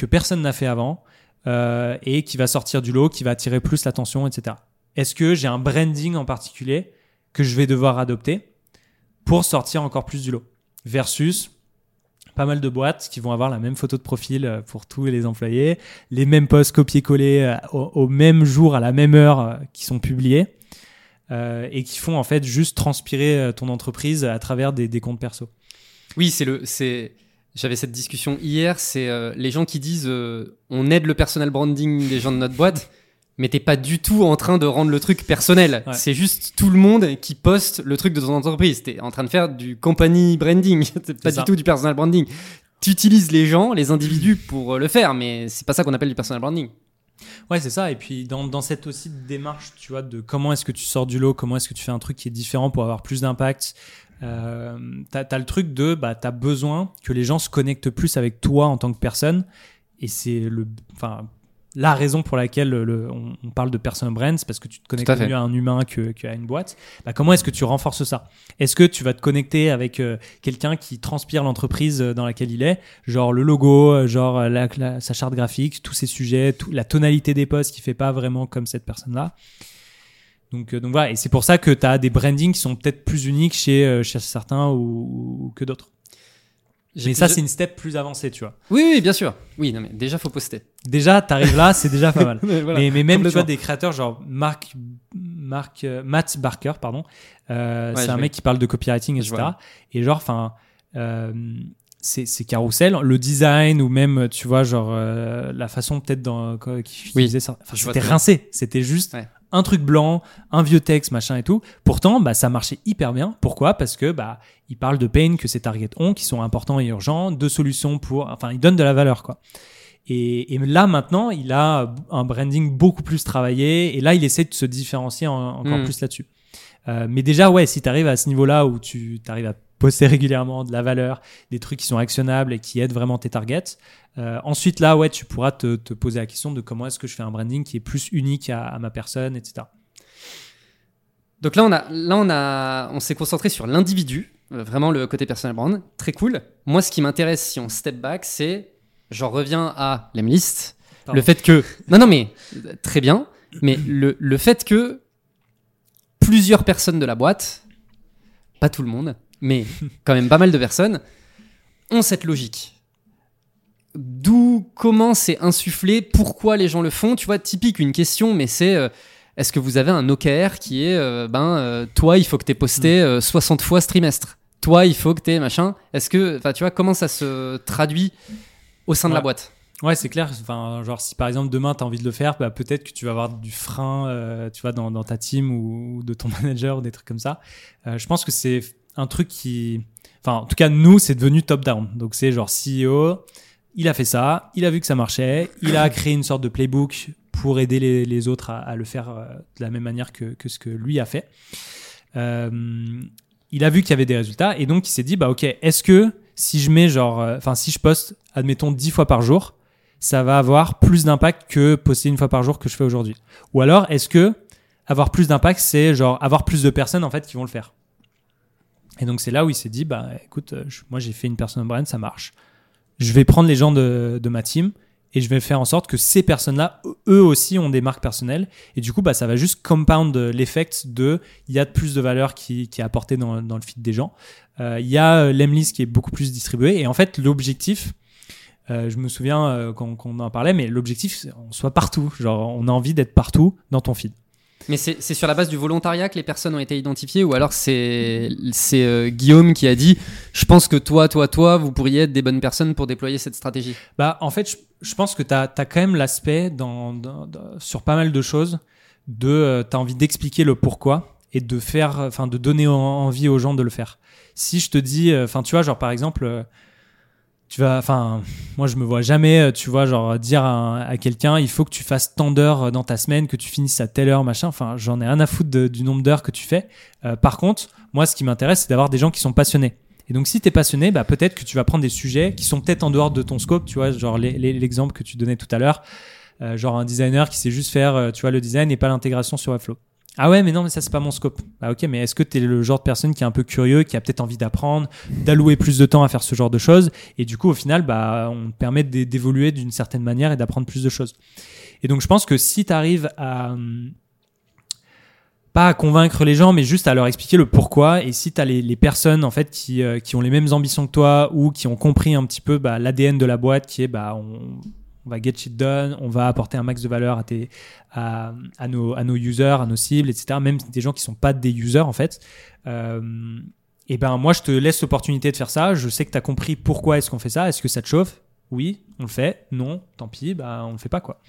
que personne n'a fait avant euh, et qui va sortir du lot, qui va attirer plus l'attention, etc. Est-ce que j'ai un branding en particulier que je vais devoir adopter pour sortir encore plus du lot? Versus pas mal de boîtes qui vont avoir la même photo de profil euh, pour tous les employés, les mêmes posts copier-coller euh, au, même jour, à la même heure qui sont publiés. et qui font en fait juste transpirer ton entreprise à travers des, des comptes perso. Oui, c'est le, c'est, j'avais cette discussion hier, c'est euh, les gens qui disent euh, on aide le personal branding des gens de notre boîte, mais t'es pas du tout en train de rendre le truc personnel. C'est juste tout le monde qui poste le truc de ton entreprise. T'es en train de faire du company branding, [laughs] pas du tout du personal branding. Tu utilises les gens, les individus pour euh, le faire, mais c'est pas ça qu'on appelle du personal branding. Ouais, c'est ça. Et puis dans, dans, cette aussi démarche, tu vois, de comment est-ce que tu sors du lot, comment est-ce que tu fais un truc qui est différent pour avoir plus d'impact, euh, t'as as le truc de bah t'as besoin que les gens se connectent plus avec toi en tant que personne. Et c'est le enfin la raison pour laquelle le, on, parle de personal brands, parce que tu te connectes mieux à un humain qu'à une boîte. Bah, comment est-ce que tu renforces ça? Est-ce que tu vas te connecter avec euh, quelqu'un qui transpire l'entreprise euh, dans laquelle il est, genre le logo, euh, genre la, sa charte graphique, tous ces sujets, tout, la tonalité des posts qui fait pas vraiment comme cette personne-là donc, euh, donc voilà, et c'est pour ça que tu as des brandings qui sont peut-être plus uniques chez, euh, chez certains ou, que d'autres. Mais ça, c'est une step plus avancée, tu vois. Oui, oui, bien sûr. Oui, non, mais déjà, faut poster. Déjà, t'arrives là, c'est déjà pas mal. [laughs] mais, mais, même, tu vois, des créateurs genre Mark, Mark, euh, Matt Barker, pardon. Euh, c'est un mec qui parle de copywriting, etc. Et genre, enfin, euh, c'est carousel, le design ou même, tu vois, genre, la façon peut-être dans, qu'il oui. ça. Enfin, c'était rincé. C'était juste un truc blanc, un vieux texte, machin et tout. Pourtant, bah, ça marchait hyper bien. Pourquoi? Parce que bah, il parle de pain que ces targets ont, qui sont importants et urgents, de solutions pour, enfin, il donne de la valeur, quoi. Et, là maintenant, il a un branding beaucoup plus travaillé, et là, il essaie de se différencier encore hmm. plus là-dessus. Euh, mais déjà, ouais, si tu arrives à ce niveau-là où tu arrives à poster régulièrement de la valeur, des trucs qui sont actionnables et qui aident vraiment tes targets, euh, ensuite, là, ouais, tu pourras te, poser la question de comment est-ce que je fais un branding qui est plus unique à, ma personne, etc. Donc là, on a, là, on a, on s'est concentré sur l'individu, euh, vraiment le côté personal brand, très cool. Moi, ce qui m'intéresse, si on step back, c'est, j'en reviens à l'emlist, le fait que, non, non, mais très bien, mais le, le fait que plusieurs personnes de la boîte, pas tout le monde, mais quand même pas mal de personnes, ont cette logique d'où, comment c'est insufflé, pourquoi les gens le font. Tu vois, typique une question, mais c'est euh, est-ce que vous avez un OKR qui est, euh, ben, euh, toi, il faut que tu aies posté 60 fois ce trimestre. Toi, il faut que tu aies machin. Est-ce que, enfin, tu vois, comment ça se traduit au sein de la boîte? Ouais, c'est clair. Enfin, genre, si par exemple demain tu as envie de le faire, bah, peut-être que tu vas avoir du frein, tu vois, dans, dans, ta team ou, de ton [laughs] manager ou des trucs comme ça. je pense que c'est un truc qui, enfin, en tout cas, nous, c'est devenu top-down. Donc, c'est genre CEO, il a fait ça, il a vu que ça marchait, il a créé une sorte de playbook pour aider les, autres à, le faire euh, de la même manière que, ce que lui a fait. Euh, il a vu qu'il y avait des résultats et donc il s'est dit bah ok est-ce que si je mets genre euh, enfin si je poste admettons 10 fois par jour ça va avoir plus d'impact que poster une fois par jour que je fais aujourd'hui? Ou alors est-ce que avoir plus d'impact c'est genre avoir plus de personnes en fait qui vont le faire? Et donc c'est là où il s'est dit bah écoute moi j'ai fait une personne brand ça marche je vais prendre les gens de, ma team et je vais faire en sorte que ces personnes-là, eux aussi, ont des marques personnelles. Et du coup, bah, ça va juste compound l'effet de il y a plus de valeur qui, qui est apportée dans, dans le feed des gens. Euh, il y a euh, l'Emlist qui est beaucoup plus distribué. Et en fait, l'objectif, Euh, je me souviens euh, quand, quand on en parlait, mais l'objectif, qu'on soit partout. Genre, on a envie d'être partout dans ton feed. Mais c'est sur la base du volontariat que les personnes ont été identifiées ou alors c'est euh, Guillaume qui a dit je pense que toi, toi, toi, vous pourriez être des bonnes personnes pour déployer cette stratégie. Bah, en fait, je, pense que tu as, quand même l'aspect dans, sur pas mal de choses de as envie d'expliquer le pourquoi et de faire enfin de donner en- envie aux gens de le faire. Si je te dis euh, enfin tu vois genre par exemple euh, tu vas enfin moi je me vois jamais euh, tu vois genre dire à, quelqu'un il faut que tu fasses tant d'heures euh, dans ta semaine que tu finisses à telle heure machin. Enfin j'en ai rien à foutre de- du nombre d'heures que tu fais. Euh, par contre moi ce qui m'intéresse c'est d'avoir des gens qui sont passionnés. Et donc, si tu es passionné, bah, peut-être que tu vas prendre des sujets qui sont peut-être en dehors de ton scope, tu vois, genre l'exemple que tu donnais tout à l'heure, euh, genre un designer qui sait juste faire, euh, tu vois, le design et pas l'intégration sur Webflow. Ah ouais, mais non, mais ça, c'est pas mon scope. Ah ok, mais est-ce que tu es le genre de personne qui est un peu curieux, qui a peut-être envie d'apprendre, d'allouer plus de temps à faire ce genre de choses Et du coup, au final, bah, on te permet d'é- d'évoluer d'une certaine manière et d'apprendre plus de choses. Et donc, je pense que si tu arrives à. hum, pas à convaincre les gens, mais juste à leur expliquer le pourquoi. Et si tu as les, les personnes en fait qui, euh, qui ont les mêmes ambitions que toi ou qui ont compris un petit peu bah, l'ADN de la boîte, qui est bah, on, on va get shit done, on va apporter un max de valeur à, tes, nos, users, à nos cibles, etc. Même des gens qui sont pas des users en fait. Euh, et ben moi je te laisse l'opportunité de faire ça. Je sais que tu as compris pourquoi est-ce qu'on fait ça. Est-ce que ça te chauffe? Oui, on le fait. Non, tant pis, bah on le fait pas quoi.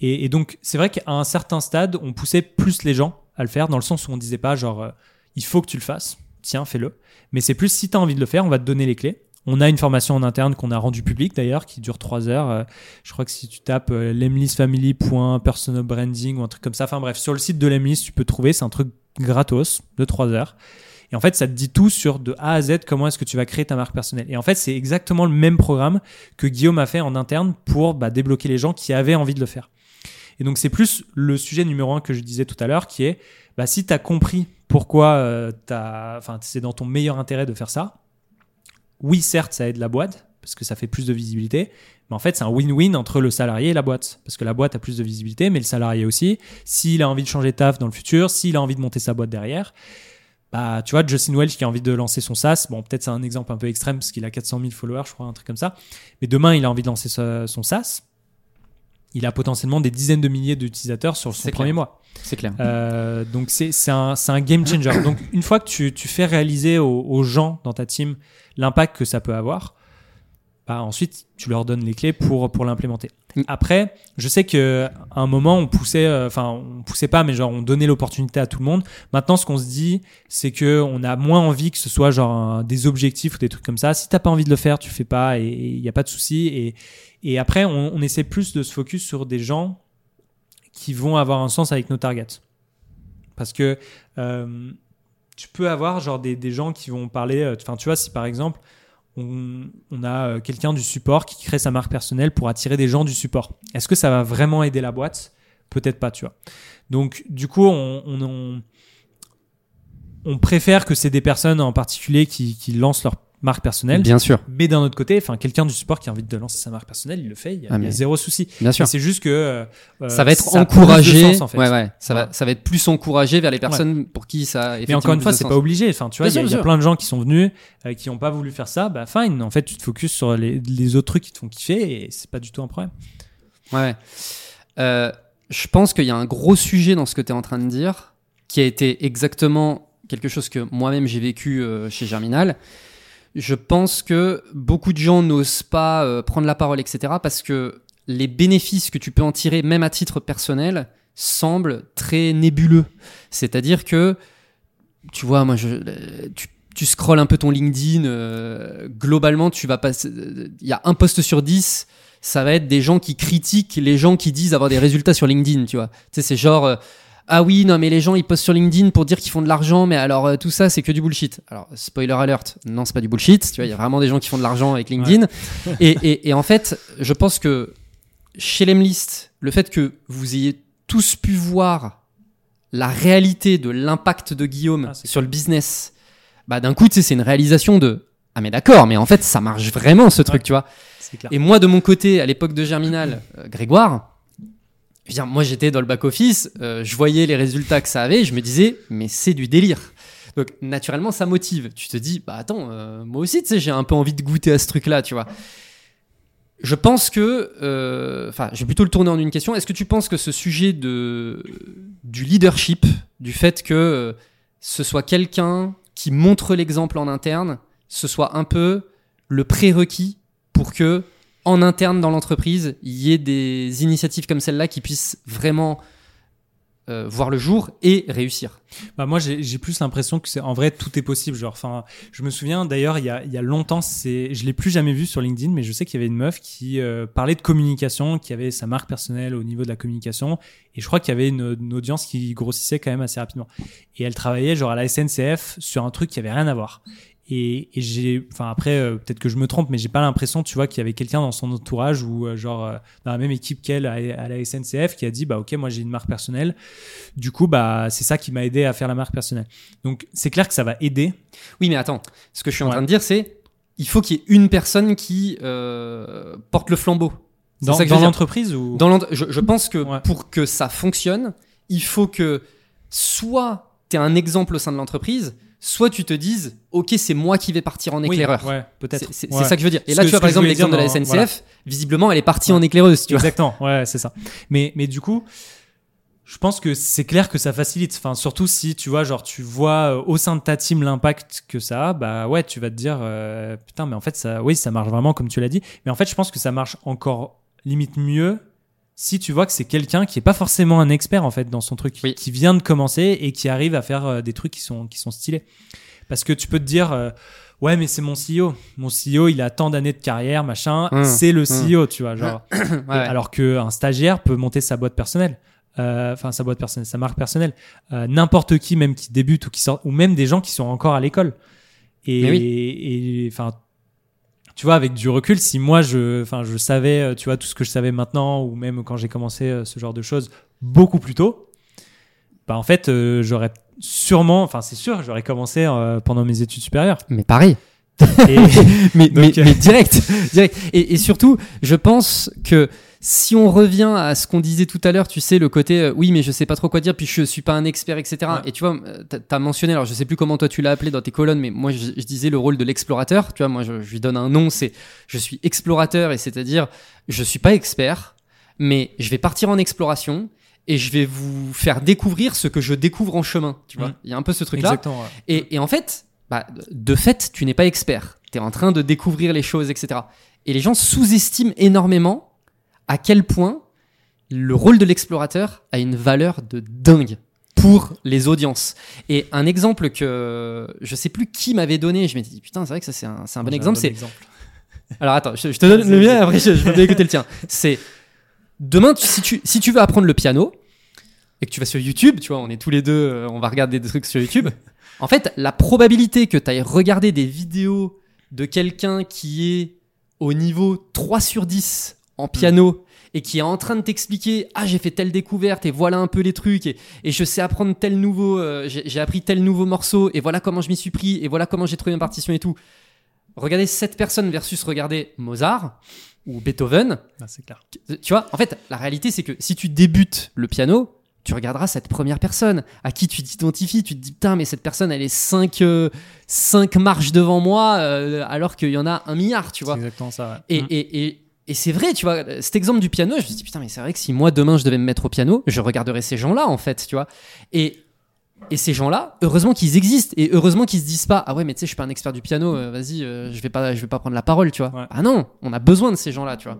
Et, et donc c'est vrai qu'à un certain stade, on poussait plus les gens à le faire dans le sens où on disait pas genre euh, il faut que tu le fasses, tiens fais-le. Mais c'est plus si tu as envie de le faire, on va te donner les clés. On a une formation en interne qu'on a rendue publique d'ailleurs, qui dure 3 heures. Euh, je crois que si tu tapes euh, lemlistfamily.personalbranding ou un truc comme ça, enfin bref, sur le site de Lemlist, tu peux trouver, c'est un truc gratos de 3 heures. Et en fait, ça te dit tout sur de A à Z comment est-ce que tu vas créer ta marque personnelle. Et en fait, c'est exactement le même programme que Guillaume a fait en interne pour bah, débloquer les gens qui avaient envie de le faire. Et donc, c'est plus le sujet numéro un que je disais tout à l'heure, qui est bah, si tu as compris pourquoi euh, c'est dans ton meilleur intérêt de faire ça, oui, certes, ça aide la boîte, parce que ça fait plus de visibilité, mais en fait, c'est un win-win entre le salarié et la boîte, parce que la boîte a plus de visibilité, mais le salarié aussi. S'il a envie de changer de taf dans le futur, s'il a envie de monter sa boîte derrière, bah, tu vois, Justin Welch qui a envie de lancer son SaaS, bon, peut-être c'est un exemple un peu extrême, parce qu'il a 400 000 followers, je crois, un truc comme ça, mais demain, il a envie de lancer son SaaS, il a potentiellement des dizaines de milliers d'utilisateurs sur son premier clair. mois. C'est clair. Euh, donc c'est un, un game changer. [coughs] Donc une fois que tu, tu fais réaliser aux, aux gens dans ta team l'impact que ça peut avoir, bah ensuite tu leur donnes les clés pour, pour l'implémenter. Mm. Après, je sais qu'à un moment on poussait, euh, enfin on poussait pas, mais genre on donnait l'opportunité à tout le monde. Maintenant ce qu'on se dit, c'est que on a moins envie que ce soit genre un- des objectifs ou des trucs comme ça. Si t'as pas envie de le faire, tu fais pas et il n'y a pas de souci. Et, et après on, essaie plus de se focus sur des gens qui vont avoir un sens avec nos targets. Parce que euh, tu peux avoir genre des, gens qui vont parler. euh, Enfin, tu vois, si par exemple on, a euh, quelqu'un du support qui crée sa marque personnelle pour attirer des gens du support, est-ce que ça va vraiment aider la boîte? Peut-être pas, tu vois. Donc, du coup, on, préfère que c'est des personnes en particulier qui lancent leur marque personnelle. Bien sûr, Mais d'un autre côté, enfin, quelqu'un du support qui a envie de lancer sa marque personnelle, il le fait. Il y a, Ah, il y a mais- zéro souci. bien sûr. C'est juste que euh, ça va être encouragé. sens, en fait. ouais, ouais. Ça va, ça va être plus encouragé vers les personnes pour qui ça. a Mais encore une fois, c'est pas obligé. Enfin, tu vois, il y a, y plein de gens qui sont venus, euh, qui n'ont pas voulu faire ça. Bah, fine. En fait, tu te focuses sur les, les autres trucs qui te font kiffer et c'est pas du tout un problème. Ouais. Euh, je pense qu'il y a un gros sujet dans ce que tu es en train de dire, qui a été exactement quelque chose que moi-même j'ai vécu euh, chez Germinal. Je pense que beaucoup de gens n'osent pas euh, prendre la parole, etc., parce que les bénéfices que tu peux en tirer, même à titre personnel, semblent très nébuleux. C'est-à-dire que, tu vois, moi, je, euh, tu, scrolles un peu ton LinkedIn, euh, globalement, tu vas passer. Il y a un post sur 10 ça va être des gens qui critiquent les gens qui disent avoir des résultats sur LinkedIn, tu vois. Tu sais, c'est genre, ah oui, non, mais les gens ils postent sur LinkedIn pour dire qu'ils font de l'argent, mais alors euh, tout ça c'est que du bullshit. Alors, spoiler alert, non, c'est pas du bullshit, tu vois, il y a vraiment des gens qui font de l'argent avec LinkedIn. et, et, et en fait, je pense que chez Lemlist, le fait que vous ayez tous pu voir la réalité de l'impact de Guillaume Ah, sur le business, bah d'un coup, tu sais, c'est une réalisation de, ah mais d'accord, mais en fait, ça marche vraiment ce truc, Ouais. tu vois. Et moi, de mon côté, à l'époque de Germinal, euh, Grégoire, je veux dire, moi j'étais dans le back-office, euh, je voyais les résultats que ça avait, je me disais, mais c'est du délire. Donc naturellement, ça motive. Tu te dis, bah attends, euh, moi aussi, tu sais, j'ai un peu envie de goûter à ce truc-là, tu vois. je pense que, euh, enfin, je vais plutôt le tourner en une question. Est-ce que tu penses que ce sujet de du leadership, du fait que euh, ce soit quelqu'un qui montre l'exemple en interne, ce soit un peu le prérequis pour que en interne dans l'entreprise, il y ait des initiatives comme celle-là qui puissent vraiment euh, voir le jour et réussir. Bah moi j'ai plus l'impression que c'est en vrai tout est possible genre je me souviens d'ailleurs il y a, il y a longtemps c'est je l'ai plus jamais vu sur LinkedIn mais je sais qu'il y avait une meuf qui euh, parlait de communication qui avait sa marque personnelle au niveau de la communication et je crois qu'il y avait une, une, audience qui grossissait quand même assez rapidement et elle travaillait genre à la SNCF sur un truc qui avait rien à voir et, et j'ai, enfin après, euh, peut-être que je me trompe, mais j'ai pas l'impression, tu vois, qu'il y avait quelqu'un dans son entourage ou euh, genre euh, dans la même équipe qu'elle à, à, la SNCF qui a dit, bah ok, moi j'ai une marque personnelle. Du coup, bah c'est ça qui m'a aidé à faire la marque personnelle. Donc c'est clair que ça va aider. Oui, mais attends, ce que je suis en train de dire, c'est il faut qu'il y ait une personne qui porte le flambeau. Dans, dans l'entreprise ou? Dans je, je, pense que ouais. pour que ça fonctionne, il faut que soit tu es un exemple au sein de l'entreprise, soit tu te dises, ok, c'est moi qui vais partir en éclaireur. Oui, ouais, peut-être. C'est ça que je veux dire. Et là, tu vois, par exemple, l'exemple de la SNCF, voilà. visiblement, elle est partie en éclaireuse, tu Exactement, ouais, c'est ça. Mais, mais du coup, je pense que c'est clair que ça facilite. Enfin, surtout si tu vois, genre, tu vois euh, au sein de ta team l'impact que ça a, bah ouais, tu vas te dire, euh, putain, mais en fait, ça, oui, ça marche vraiment comme tu l'as dit. Mais en fait, je pense que ça marche encore limite mieux si tu vois que c'est quelqu'un qui est pas forcément un expert en fait dans son truc, oui. qui vient de commencer et qui arrive à faire euh, des trucs qui sont qui sont stylés. Parce que tu peux te dire euh, ouais mais c'est mon CEO, mon CEO il a tant d'années de carrière machin, mmh, c'est le CEO mmh. tu vois genre. [clears throat] ouais. Alors que un stagiaire peut monter sa boîte personnelle. Enfin, euh, sa boîte personnelle, sa marque personnelle. Euh, N'importe qui, même qui débute ou qui sort, ou même des gens qui sont encore à l'école. Et enfin, tu vois, avec du recul, si moi je, enfin, je savais, tu vois, tout ce que je savais maintenant, ou même quand j'ai commencé ce genre de choses beaucoup plus tôt, bah en fait, euh, j'aurais sûrement, enfin, c'est sûr, j'aurais commencé euh, pendant mes études supérieures. Mais pareil. Et [laughs] mais, [laughs] donc, mais, mais, direct, direct. Et, et, surtout, je pense que si on revient à ce qu'on disait tout à l'heure, tu sais, le côté euh, oui, mais je sais pas trop quoi dire, puis je suis pas un expert, etc. Ouais. Et tu vois, tu as mentionné, alors je sais plus comment toi tu l'as appelé dans tes colonnes, mais moi je, je disais le rôle de l'explorateur. Tu vois, moi je, je, lui donne un nom, c'est je suis explorateur, et c'est-à-dire je suis pas expert, mais je vais partir en exploration et je vais vous faire découvrir ce que je découvre en chemin. Tu vois, mmh. il y a un peu ce truc-là. Ouais. Et, et en fait, bah, de fait, tu n'es pas expert. Tu es en train de découvrir les choses, etc. Et les gens sous-estiment énormément à quel point le rôle de l'explorateur a une valeur de dingue pour les audiences. Et un exemple que je sais plus qui m'avait donné, je m'étais dit putain, c'est vrai que ça c'est un, un, bon exemple. C'est [laughs] alors attends, je, je te donne le mien, après je, je vais bien écouter le tien. C'est demain, tu, si, tu, si tu veux apprendre le piano et que tu vas sur YouTube, tu vois, on est tous les deux, euh, on va regarder des trucs sur YouTube. en fait, la probabilité que tu ailles regarder des vidéos de quelqu'un qui est au niveau 3 sur 10 en piano mmh. et qui est en train de t'expliquer ah j'ai fait telle découverte et voilà un peu les trucs et, et je sais apprendre tel nouveau euh, j'ai appris tel nouveau morceau et voilà comment je m'y suis pris et voilà comment j'ai trouvé ma partition et tout regardez cette personne versus regarder Mozart ou Beethoven ah, c'est clair tu vois en fait la réalité c'est que si tu débutes le piano tu regarderas cette première personne à qui tu t'identifies, tu te dis putain mais cette personne elle est 5 euh, cinq marches devant moi euh, alors qu'il y en a un milliard, tu vois. C'est exactement ça. Ouais. Et, mmh. et, et, et c'est vrai, tu vois, cet exemple du piano, je me suis dit, putain, mais c'est vrai que si moi demain je devais me mettre au piano, je regarderais ces gens-là, en fait, tu vois. Et, et ces gens-là, heureusement qu'ils existent et heureusement qu'ils se disent pas, ah ouais, mais tu sais, je suis pas un expert du piano, euh, vas-y, euh, je vais pas, je vais pas prendre la parole, tu vois. Ouais. Ah non, on a besoin de ces gens-là, tu vois.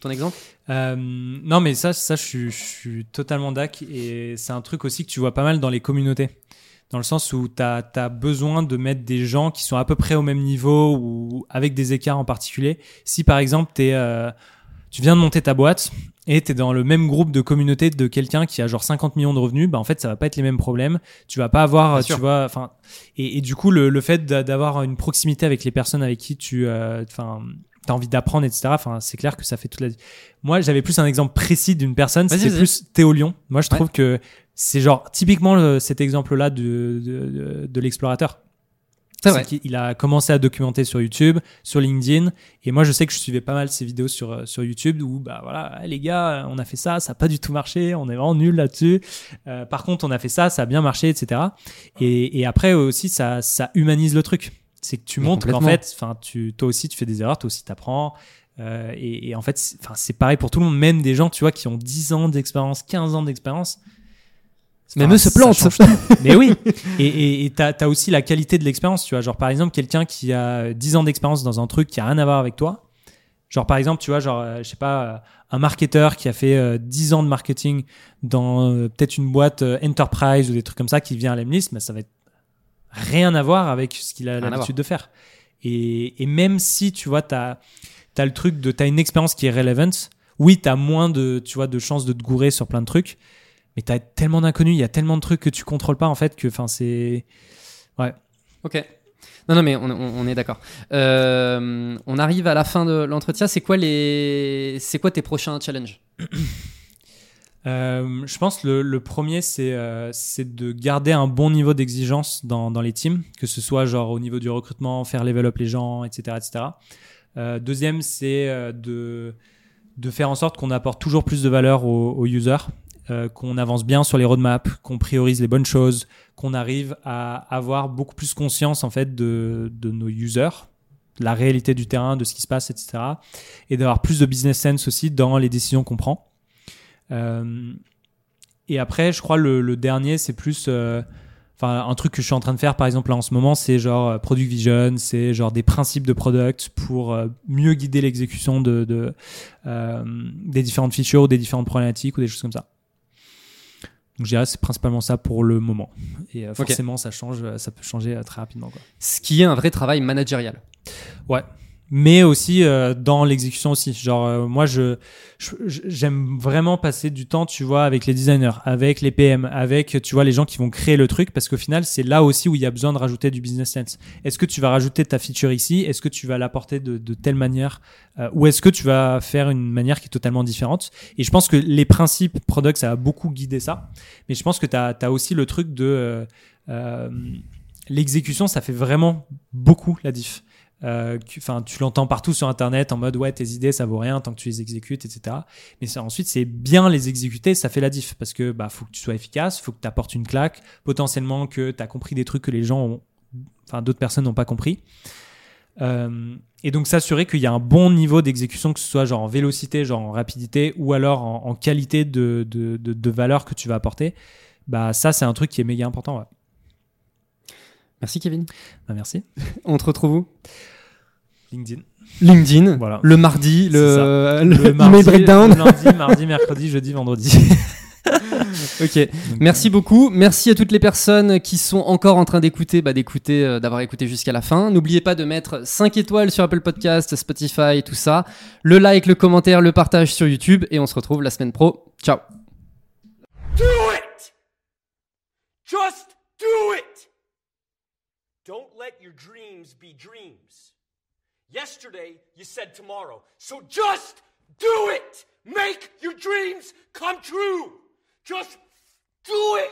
Ton exemple? Euh, Non, mais ça, ça, je suis, je suis totalement d'ac et c'est un truc aussi que tu vois pas mal dans les communautés dans le sens où tu as, as, besoin de mettre des gens qui sont à peu près au même niveau ou avec des écarts en particulier. Si par exemple es, euh, tu viens de monter ta boîte et tu es dans le même groupe de communauté de quelqu'un qui a genre 50 millions de revenus, bah en fait ça va pas être les mêmes problèmes. Tu vas pas avoir, Bien tu sûr. vois, enfin et, et, du coup le, le fait d'avoir une proximité avec les personnes avec qui tu, enfin euh, t'as envie d'apprendre, etc. Enfin, c'est clair que ça fait toute la. Moi, j'avais plus un exemple précis d'une personne. C'était plus Théo Lyon. Moi, je trouve ouais. que c'est genre typiquement le, cet exemple-là de, de, de, de l'explorateur. C'est vrai. Il a commencé à documenter sur YouTube, sur LinkedIn, et moi je sais que je suivais pas mal ses vidéos sur sur YouTube où bah voilà les gars, on a fait ça, ça a pas du tout marché, on est vraiment nul là-dessus. Euh, par contre, on a fait ça, ça a bien marché, etc. Et, et après aussi ça ça humanise le truc c'est que tu montres qu'en fait, enfin, tu, toi aussi, tu fais des erreurs, toi aussi, t'apprends. Euh, et, et en fait, enfin, c'est pareil pour tout le monde, même des gens, tu vois, qui ont 10 ans d'expérience, 15 ans d'expérience. Même eux se plantent. Mais oui. Et t'as as aussi la qualité de l'expérience, tu vois. Genre, par exemple, quelqu'un qui a 10 ans d'expérience dans un truc qui a rien à voir avec toi. Genre, par exemple, tu vois, genre, euh, je sais pas, euh, un marketeur qui a fait euh, 10 ans de marketing dans euh, peut-être une boîte euh, enterprise ou des trucs comme ça qui vient à l'Emlist, mais ça va être rien à voir avec ce qu'il a l'habitude de faire. Et, et même si, tu vois, t'as as le truc de, t'as une expérience qui est relevant, oui, t'as moins de, tu vois, de chances de te gourer sur plein de trucs, mais t'as tellement d'inconnus, il y a tellement de trucs que tu contrôles pas, en fait, que, enfin, c'est, Ok. Non, non, mais on, on- on est d'accord. Euh, on arrive à la fin de l'entretien. C'est quoi les, c'est quoi tes prochains challenges? Euh, je pense le, le premier, c'est euh, de garder un bon niveau d'exigence dans, dans les teams, que ce soit genre au niveau du recrutement, faire level up les gens, etc. etc. Euh, deuxième, c'est euh, de, de faire en sorte qu'on apporte toujours plus de valeur aux, aux users, euh, qu'on avance bien sur les roadmaps, qu'on priorise les bonnes choses, qu'on arrive à avoir beaucoup plus conscience en fait de, de nos users, la réalité du terrain, de ce qui se passe, etc. Et d'avoir plus de business sense aussi dans les décisions qu'on prend. Euh, et après, je crois le, le dernier, c'est plus, euh, enfin, un truc que je suis en train de faire, par exemple là en ce moment, c'est genre euh, product vision, c'est genre des principes de product pour mieux guider l'exécution de, de euh, des différentes features, ou des différentes problématiques ou des choses comme ça. Donc je dirais c'est principalement ça pour le moment. Et euh, forcément, ça change, ça peut changer euh, très rapidement. Quoi. Ce qui est un vrai travail managérial. Ouais. Mais aussi euh, dans l'exécution aussi. Genre euh, moi je j'aime vraiment passer du temps, tu vois, avec les designers, avec les PM, avec tu vois les gens qui vont créer le truc parce qu'au final, c'est là aussi où il y a besoin de rajouter du business sense. Est-ce que tu vas rajouter ta feature ici? Est-ce que tu vas l'apporter de, de telle manière Euh, ou est-ce que tu vas faire une manière qui est totalement différente? Et je pense que les principes product ça a beaucoup guidé ça, mais je pense que tu as, aussi le truc de euh, euh, l'exécution, ça fait vraiment beaucoup la diff. Euh, tu l'entends partout sur Internet en mode ouais, tes idées ça vaut rien tant que tu les exécutes, etc. Mais ça, ensuite, c'est bien les exécuter, ça fait la diff parce que bah faut que tu sois efficace, faut que tu apportes une claque, potentiellement que tu as compris des trucs que les gens enfin d'autres personnes n'ont pas compris. Euh, et donc s'assurer qu'il y a un bon niveau d'exécution, que ce soit genre en vélocité, genre en rapidité, ou alors en, en qualité de, de, de, de valeur que tu vas apporter. Bah ça, c'est un truc qui est méga important. ouais. Merci Kevin. Bah, merci. [laughs] On te retrouve où? LinkedIn. LinkedIn. Voilà. Le mardi, le, Le le email mardi, breakdown. le lundi, mardi, mercredi, jeudi, vendredi. [laughs] Ok. Donc, Merci beaucoup. Merci à toutes les personnes qui sont encore en train d'écouter, bah, d'écouter, euh, d'avoir écouté jusqu'à la fin. N'oubliez pas de mettre 5 étoiles sur Apple Podcast, Spotify, tout ça. Le like, le commentaire, le partage sur YouTube. Et on se retrouve la semaine pro. Ciao. Do it! Just do it! Don't let your dreams be dreams. Yesterday, you said tomorrow. So just do it! Make your dreams come true! Just do it!